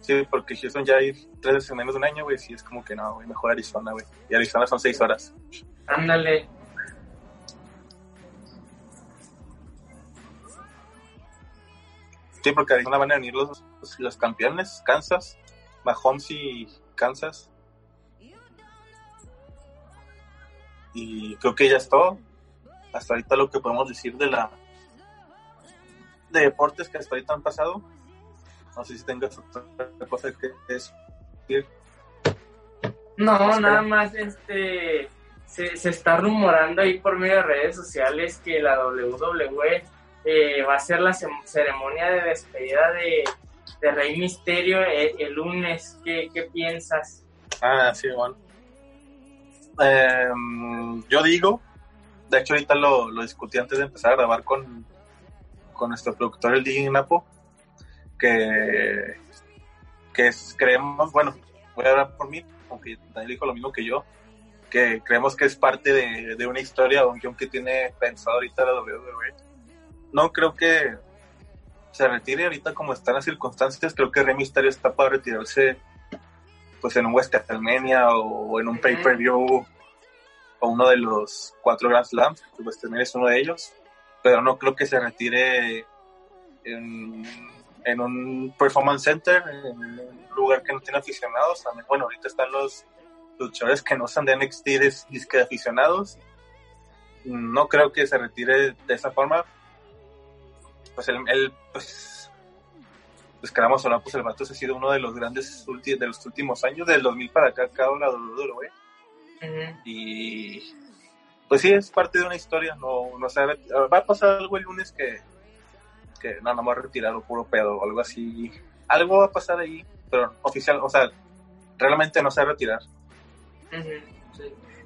[SPEAKER 1] Sí, porque Houston ya hay tres veces en menos de un año, güey, sí es como que no, güey, mejor Arizona, güey. Y Arizona son seis horas.
[SPEAKER 2] Ándale.
[SPEAKER 1] Sí, porque Arizona van a venir los, los campeones, Kansas, Mahomes y Kansas. Y creo que ya es todo. Hasta ahorita lo que podemos decir de la de deportes que hasta ahorita han pasado. No sé si tengas otra cosa que decir.
[SPEAKER 2] No,
[SPEAKER 1] Espera.
[SPEAKER 2] nada más este se, se está rumorando ahí por medio de redes sociales que la WWE eh, va a hacer la ceremonia de despedida de, de Rey Misterio el, el lunes. ¿Qué, ¿Qué piensas?
[SPEAKER 1] Ah, sí, bueno. Em, yo digo, de hecho ahorita lo, lo, discutí antes de empezar a grabar con, con nuestro productor, el DJ Napo, que, que creemos, bueno, voy a hablar por mí, aunque Daniel dijo lo mismo que yo, que creemos que es parte de, de una historia, aunque aunque tiene pensado ahorita la WWE. No creo que se retire ahorita como están las circunstancias, creo que Rey Mysterio está para retirarse pues en un WrestleMania o en un pay-per-view o uno de los cuatro Grand Slams, WrestleMania es uno de ellos, pero no creo que se retire en, en un performance center, en un lugar que no tiene aficionados. Bueno, ahorita están los luchadores que no son de NXT de, aficionados. No creo que se retire de esa forma, pues él, pues, pues queramos o pues el vato ha sido uno de los grandes de los últimos años, del 2000 para acá, cada la WWE. Y pues sí, es parte de una historia, no, no sabe, va a pasar algo el lunes que, que nada más retirado puro pedo o algo así. Algo va a pasar ahí, pero oficial, o sea, realmente no se va a retirar.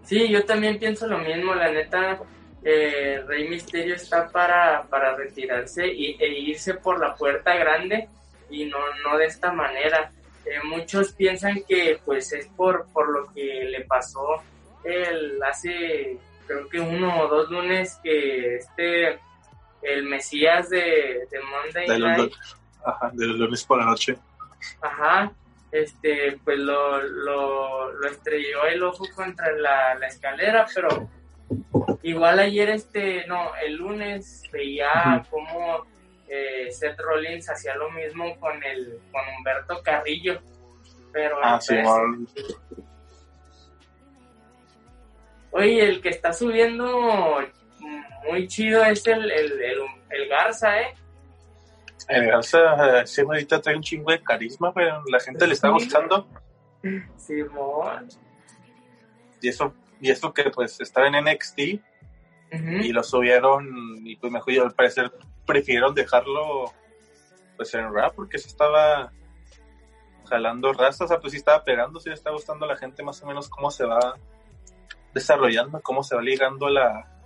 [SPEAKER 2] sí. yo también pienso lo mismo, la neta, eh, Rey Misterio está para, para retirarse y, e irse por la puerta grande y no, no de esta manera. Eh, muchos piensan que pues es por, por lo que le pasó el, hace creo que uno o dos lunes que este el Mesías de, de Monday
[SPEAKER 1] de Night ajá, de lunes por la noche
[SPEAKER 2] ajá este pues lo, lo, lo estrelló el ojo contra la, la escalera pero Igual ayer, este, no, el lunes veía como eh, Seth Rollins hacía lo mismo con el, con Humberto Carrillo. Pero
[SPEAKER 1] ah, sí,
[SPEAKER 2] Oye, el que está subiendo muy chido es el, el, el, Garza, ¿eh?
[SPEAKER 1] El Garza, sí, ahorita trae un chingo de carisma, pero la gente le está gustando.
[SPEAKER 2] Simón.
[SPEAKER 1] y eso y esto que pues estaba en NXT y lo subieron y pues mejor al parecer prefirieron dejarlo pues en rap porque se estaba jalando razas, o sea, pues sí estaba pegando, sí le está gustando a la gente más o menos cómo se va desarrollando, cómo se va ligando a la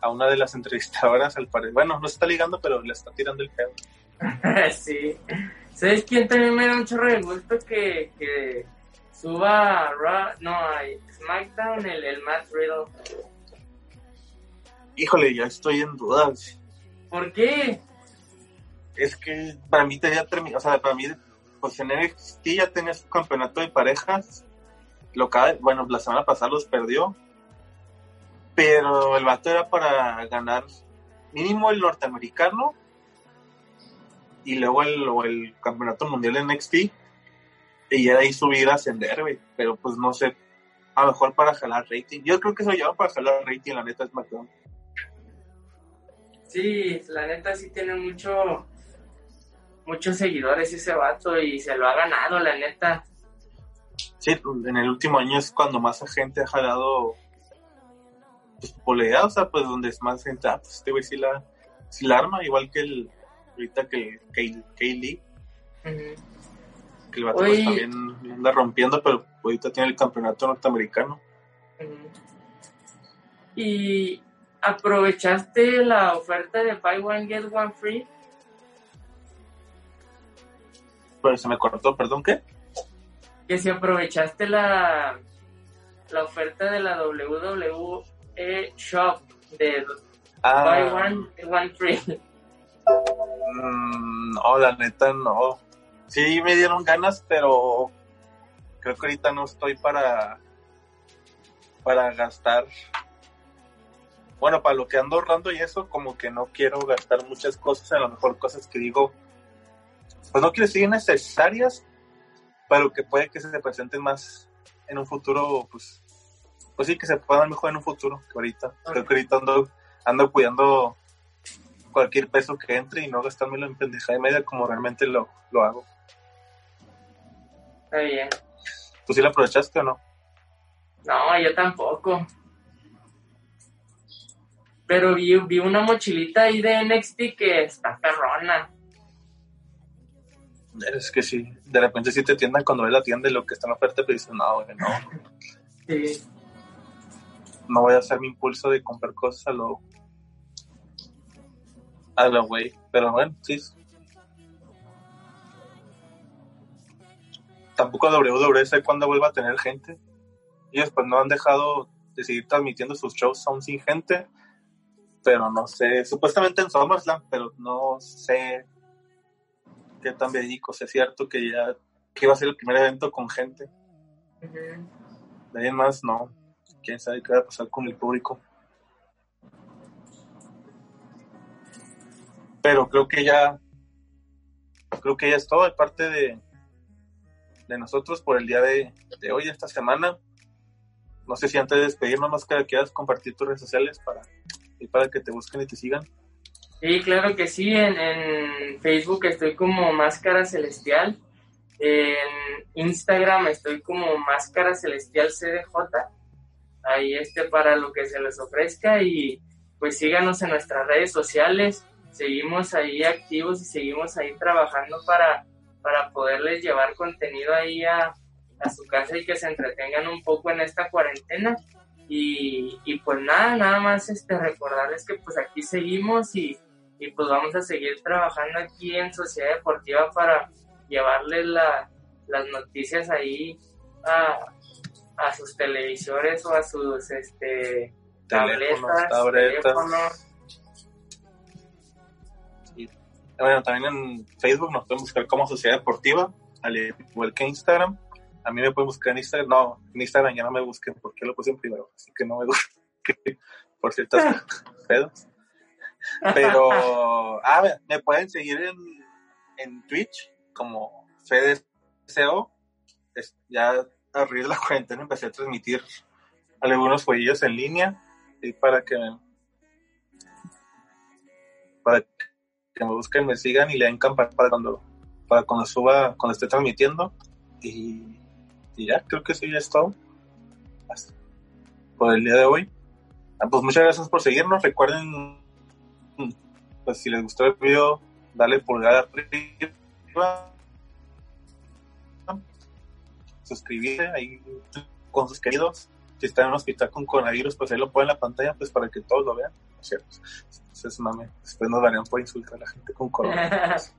[SPEAKER 1] a una de las entrevistadoras al parecer. Bueno, no se está ligando, pero le está tirando el pedo.
[SPEAKER 2] sí. ¿Sabes quién también me da un chorro de gusto que, que suba Raw, no, hay SmackDown el, el Matt Riddle.
[SPEAKER 1] Híjole, ya estoy en dudas.
[SPEAKER 2] ¿Por qué?
[SPEAKER 1] Es que para mí ya terminó, o sea, para mí, pues en NXT ya tenía su campeonato de parejas local, bueno, la semana pasada los perdió, pero el vato era para ganar mínimo el norteamericano y luego el, el campeonato mundial en NXT y ya de ahí subir a ascender, güey. Pero pues no sé, a lo mejor para jalar rating. Yo creo que se lo llevan para jalar rating, la neta es SmackDown.
[SPEAKER 2] Sí, la neta sí tiene mucho muchos seguidores ese vato y se lo ha ganado, la neta.
[SPEAKER 1] Sí, en el último año es cuando más gente ha jalado pues, popularidad, o sea, pues donde es más gente, ah, pues este güey sí la, sí la arma, igual que el, ahorita que el Kay, el vato pues, también anda rompiendo, pero ahorita tiene el campeonato norteamericano.
[SPEAKER 2] ¿Y aprovechaste la oferta de Buy One Get One Free?
[SPEAKER 1] Pues se me cortó, perdón, ¿qué?
[SPEAKER 2] Que si aprovechaste la, la oferta de la WWE Shop de
[SPEAKER 1] ah.
[SPEAKER 2] Buy One Get One Free.
[SPEAKER 1] Mm, no, la neta no sí me dieron ganas, pero creo que ahorita no estoy para para gastar bueno, para lo que ando ahorrando y eso, como que no quiero gastar muchas cosas, a lo mejor cosas que digo, pues no quiero decir necesarias, pero que puede que se presenten más en un futuro, pues, pues sí, que se puedan mejor en un futuro que ahorita. Creo que ahorita ando, ando cuidando cualquier peso que entre y no gastármelo en pendejada de media como realmente lo, lo hago.
[SPEAKER 2] Está bien.
[SPEAKER 1] ¿Tú sí la aprovechaste o no?
[SPEAKER 2] No, yo tampoco. Pero vi, vi una mochilita ahí de NXT que está perrona.
[SPEAKER 1] Es que sí, de repente sí te tiendan cuando ves la tienda y lo que está en oferta, pero dices, no, güey, no.
[SPEAKER 2] sí.
[SPEAKER 1] no voy a hacer mi impulso de comprar cosas a lo a lo güey, pero bueno, sí. Tampoco WWS cuando vuelva a tener gente. Ellos pues no han dejado de seguir transmitiendo sus shows aún sin gente, pero no sé, supuestamente en SummerSlam, pero no sé qué tan verídico, es cierto que ya que iba a ser el primer evento con gente. De ahí en más, no. Quién sabe qué va a pasar con el público. Pero creo que ya, creo que ya es todo de parte de, de nosotros por el día de, de hoy, esta semana. No sé si antes de despedirnos, más que quieras compartir tus redes sociales para, y para que te busquen y te sigan.
[SPEAKER 2] Sí, claro que sí. En, en Facebook estoy como Máscara Celestial. En Instagram estoy como Máscara Celestial CDJ. Ahí este para lo que se les ofrezca y pues síganos en nuestras redes sociales. Seguimos ahí activos y seguimos ahí trabajando para, para poderles llevar contenido ahí a, a su casa y que se entretengan un poco en esta cuarentena. Y, y pues nada, nada más este recordarles que pues aquí seguimos y, y pues vamos a seguir trabajando aquí en Sociedad Deportiva para llevarles la, las noticias ahí a, a sus televisores o a sus este tabletas, teléfonos.
[SPEAKER 1] Y, bueno, también en Facebook nos pueden buscar como Sociedad Deportiva, al igual que Instagram. A mí me pueden buscar en Instagram, no, en Instagram ya no me busquen porque lo puse en primero, así que no me busquen por ciertas pedos. Pero, ah, me pueden seguir en, en Twitch como FedeSEO. Ya a raíz de la cuarentena empecé a transmitir algunos jueguillos en línea y para que para que me busquen, me sigan y le den campana para cuando para cuando suba, cuando esté transmitiendo y, y ya, creo que eso ya es todo por el día de hoy. Ah, pues muchas gracias por seguirnos. Recuerden, pues si les gustó el video, dale pulgar arriba, suscribirse ahí con sus queridos. Si están en un hospital con coronavirus, pues ahí lo ponen en la pantalla, pues para que todos lo vean. ¿cierto? Entonces, mame, después nos darían por insultar a la gente con coronavirus.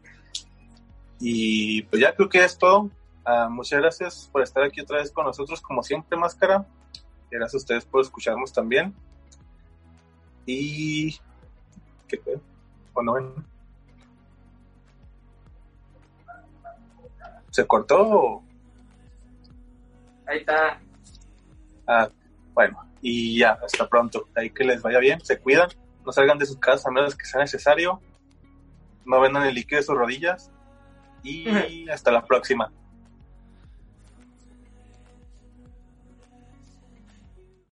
[SPEAKER 1] y pues ya creo que es todo. Uh, muchas gracias por estar aquí otra vez con nosotros, como siempre, Máscara. Gracias a ustedes por escucharnos también. Y. ¿Qué fue? Bueno, bueno. ¿Se cortó?
[SPEAKER 2] Ahí está.
[SPEAKER 1] Ah, bueno, y ya, hasta pronto. Ahí que les vaya bien, se cuidan, no salgan de sus casas a menos que sea necesario, no vendan el líquido de sus rodillas y hasta la próxima.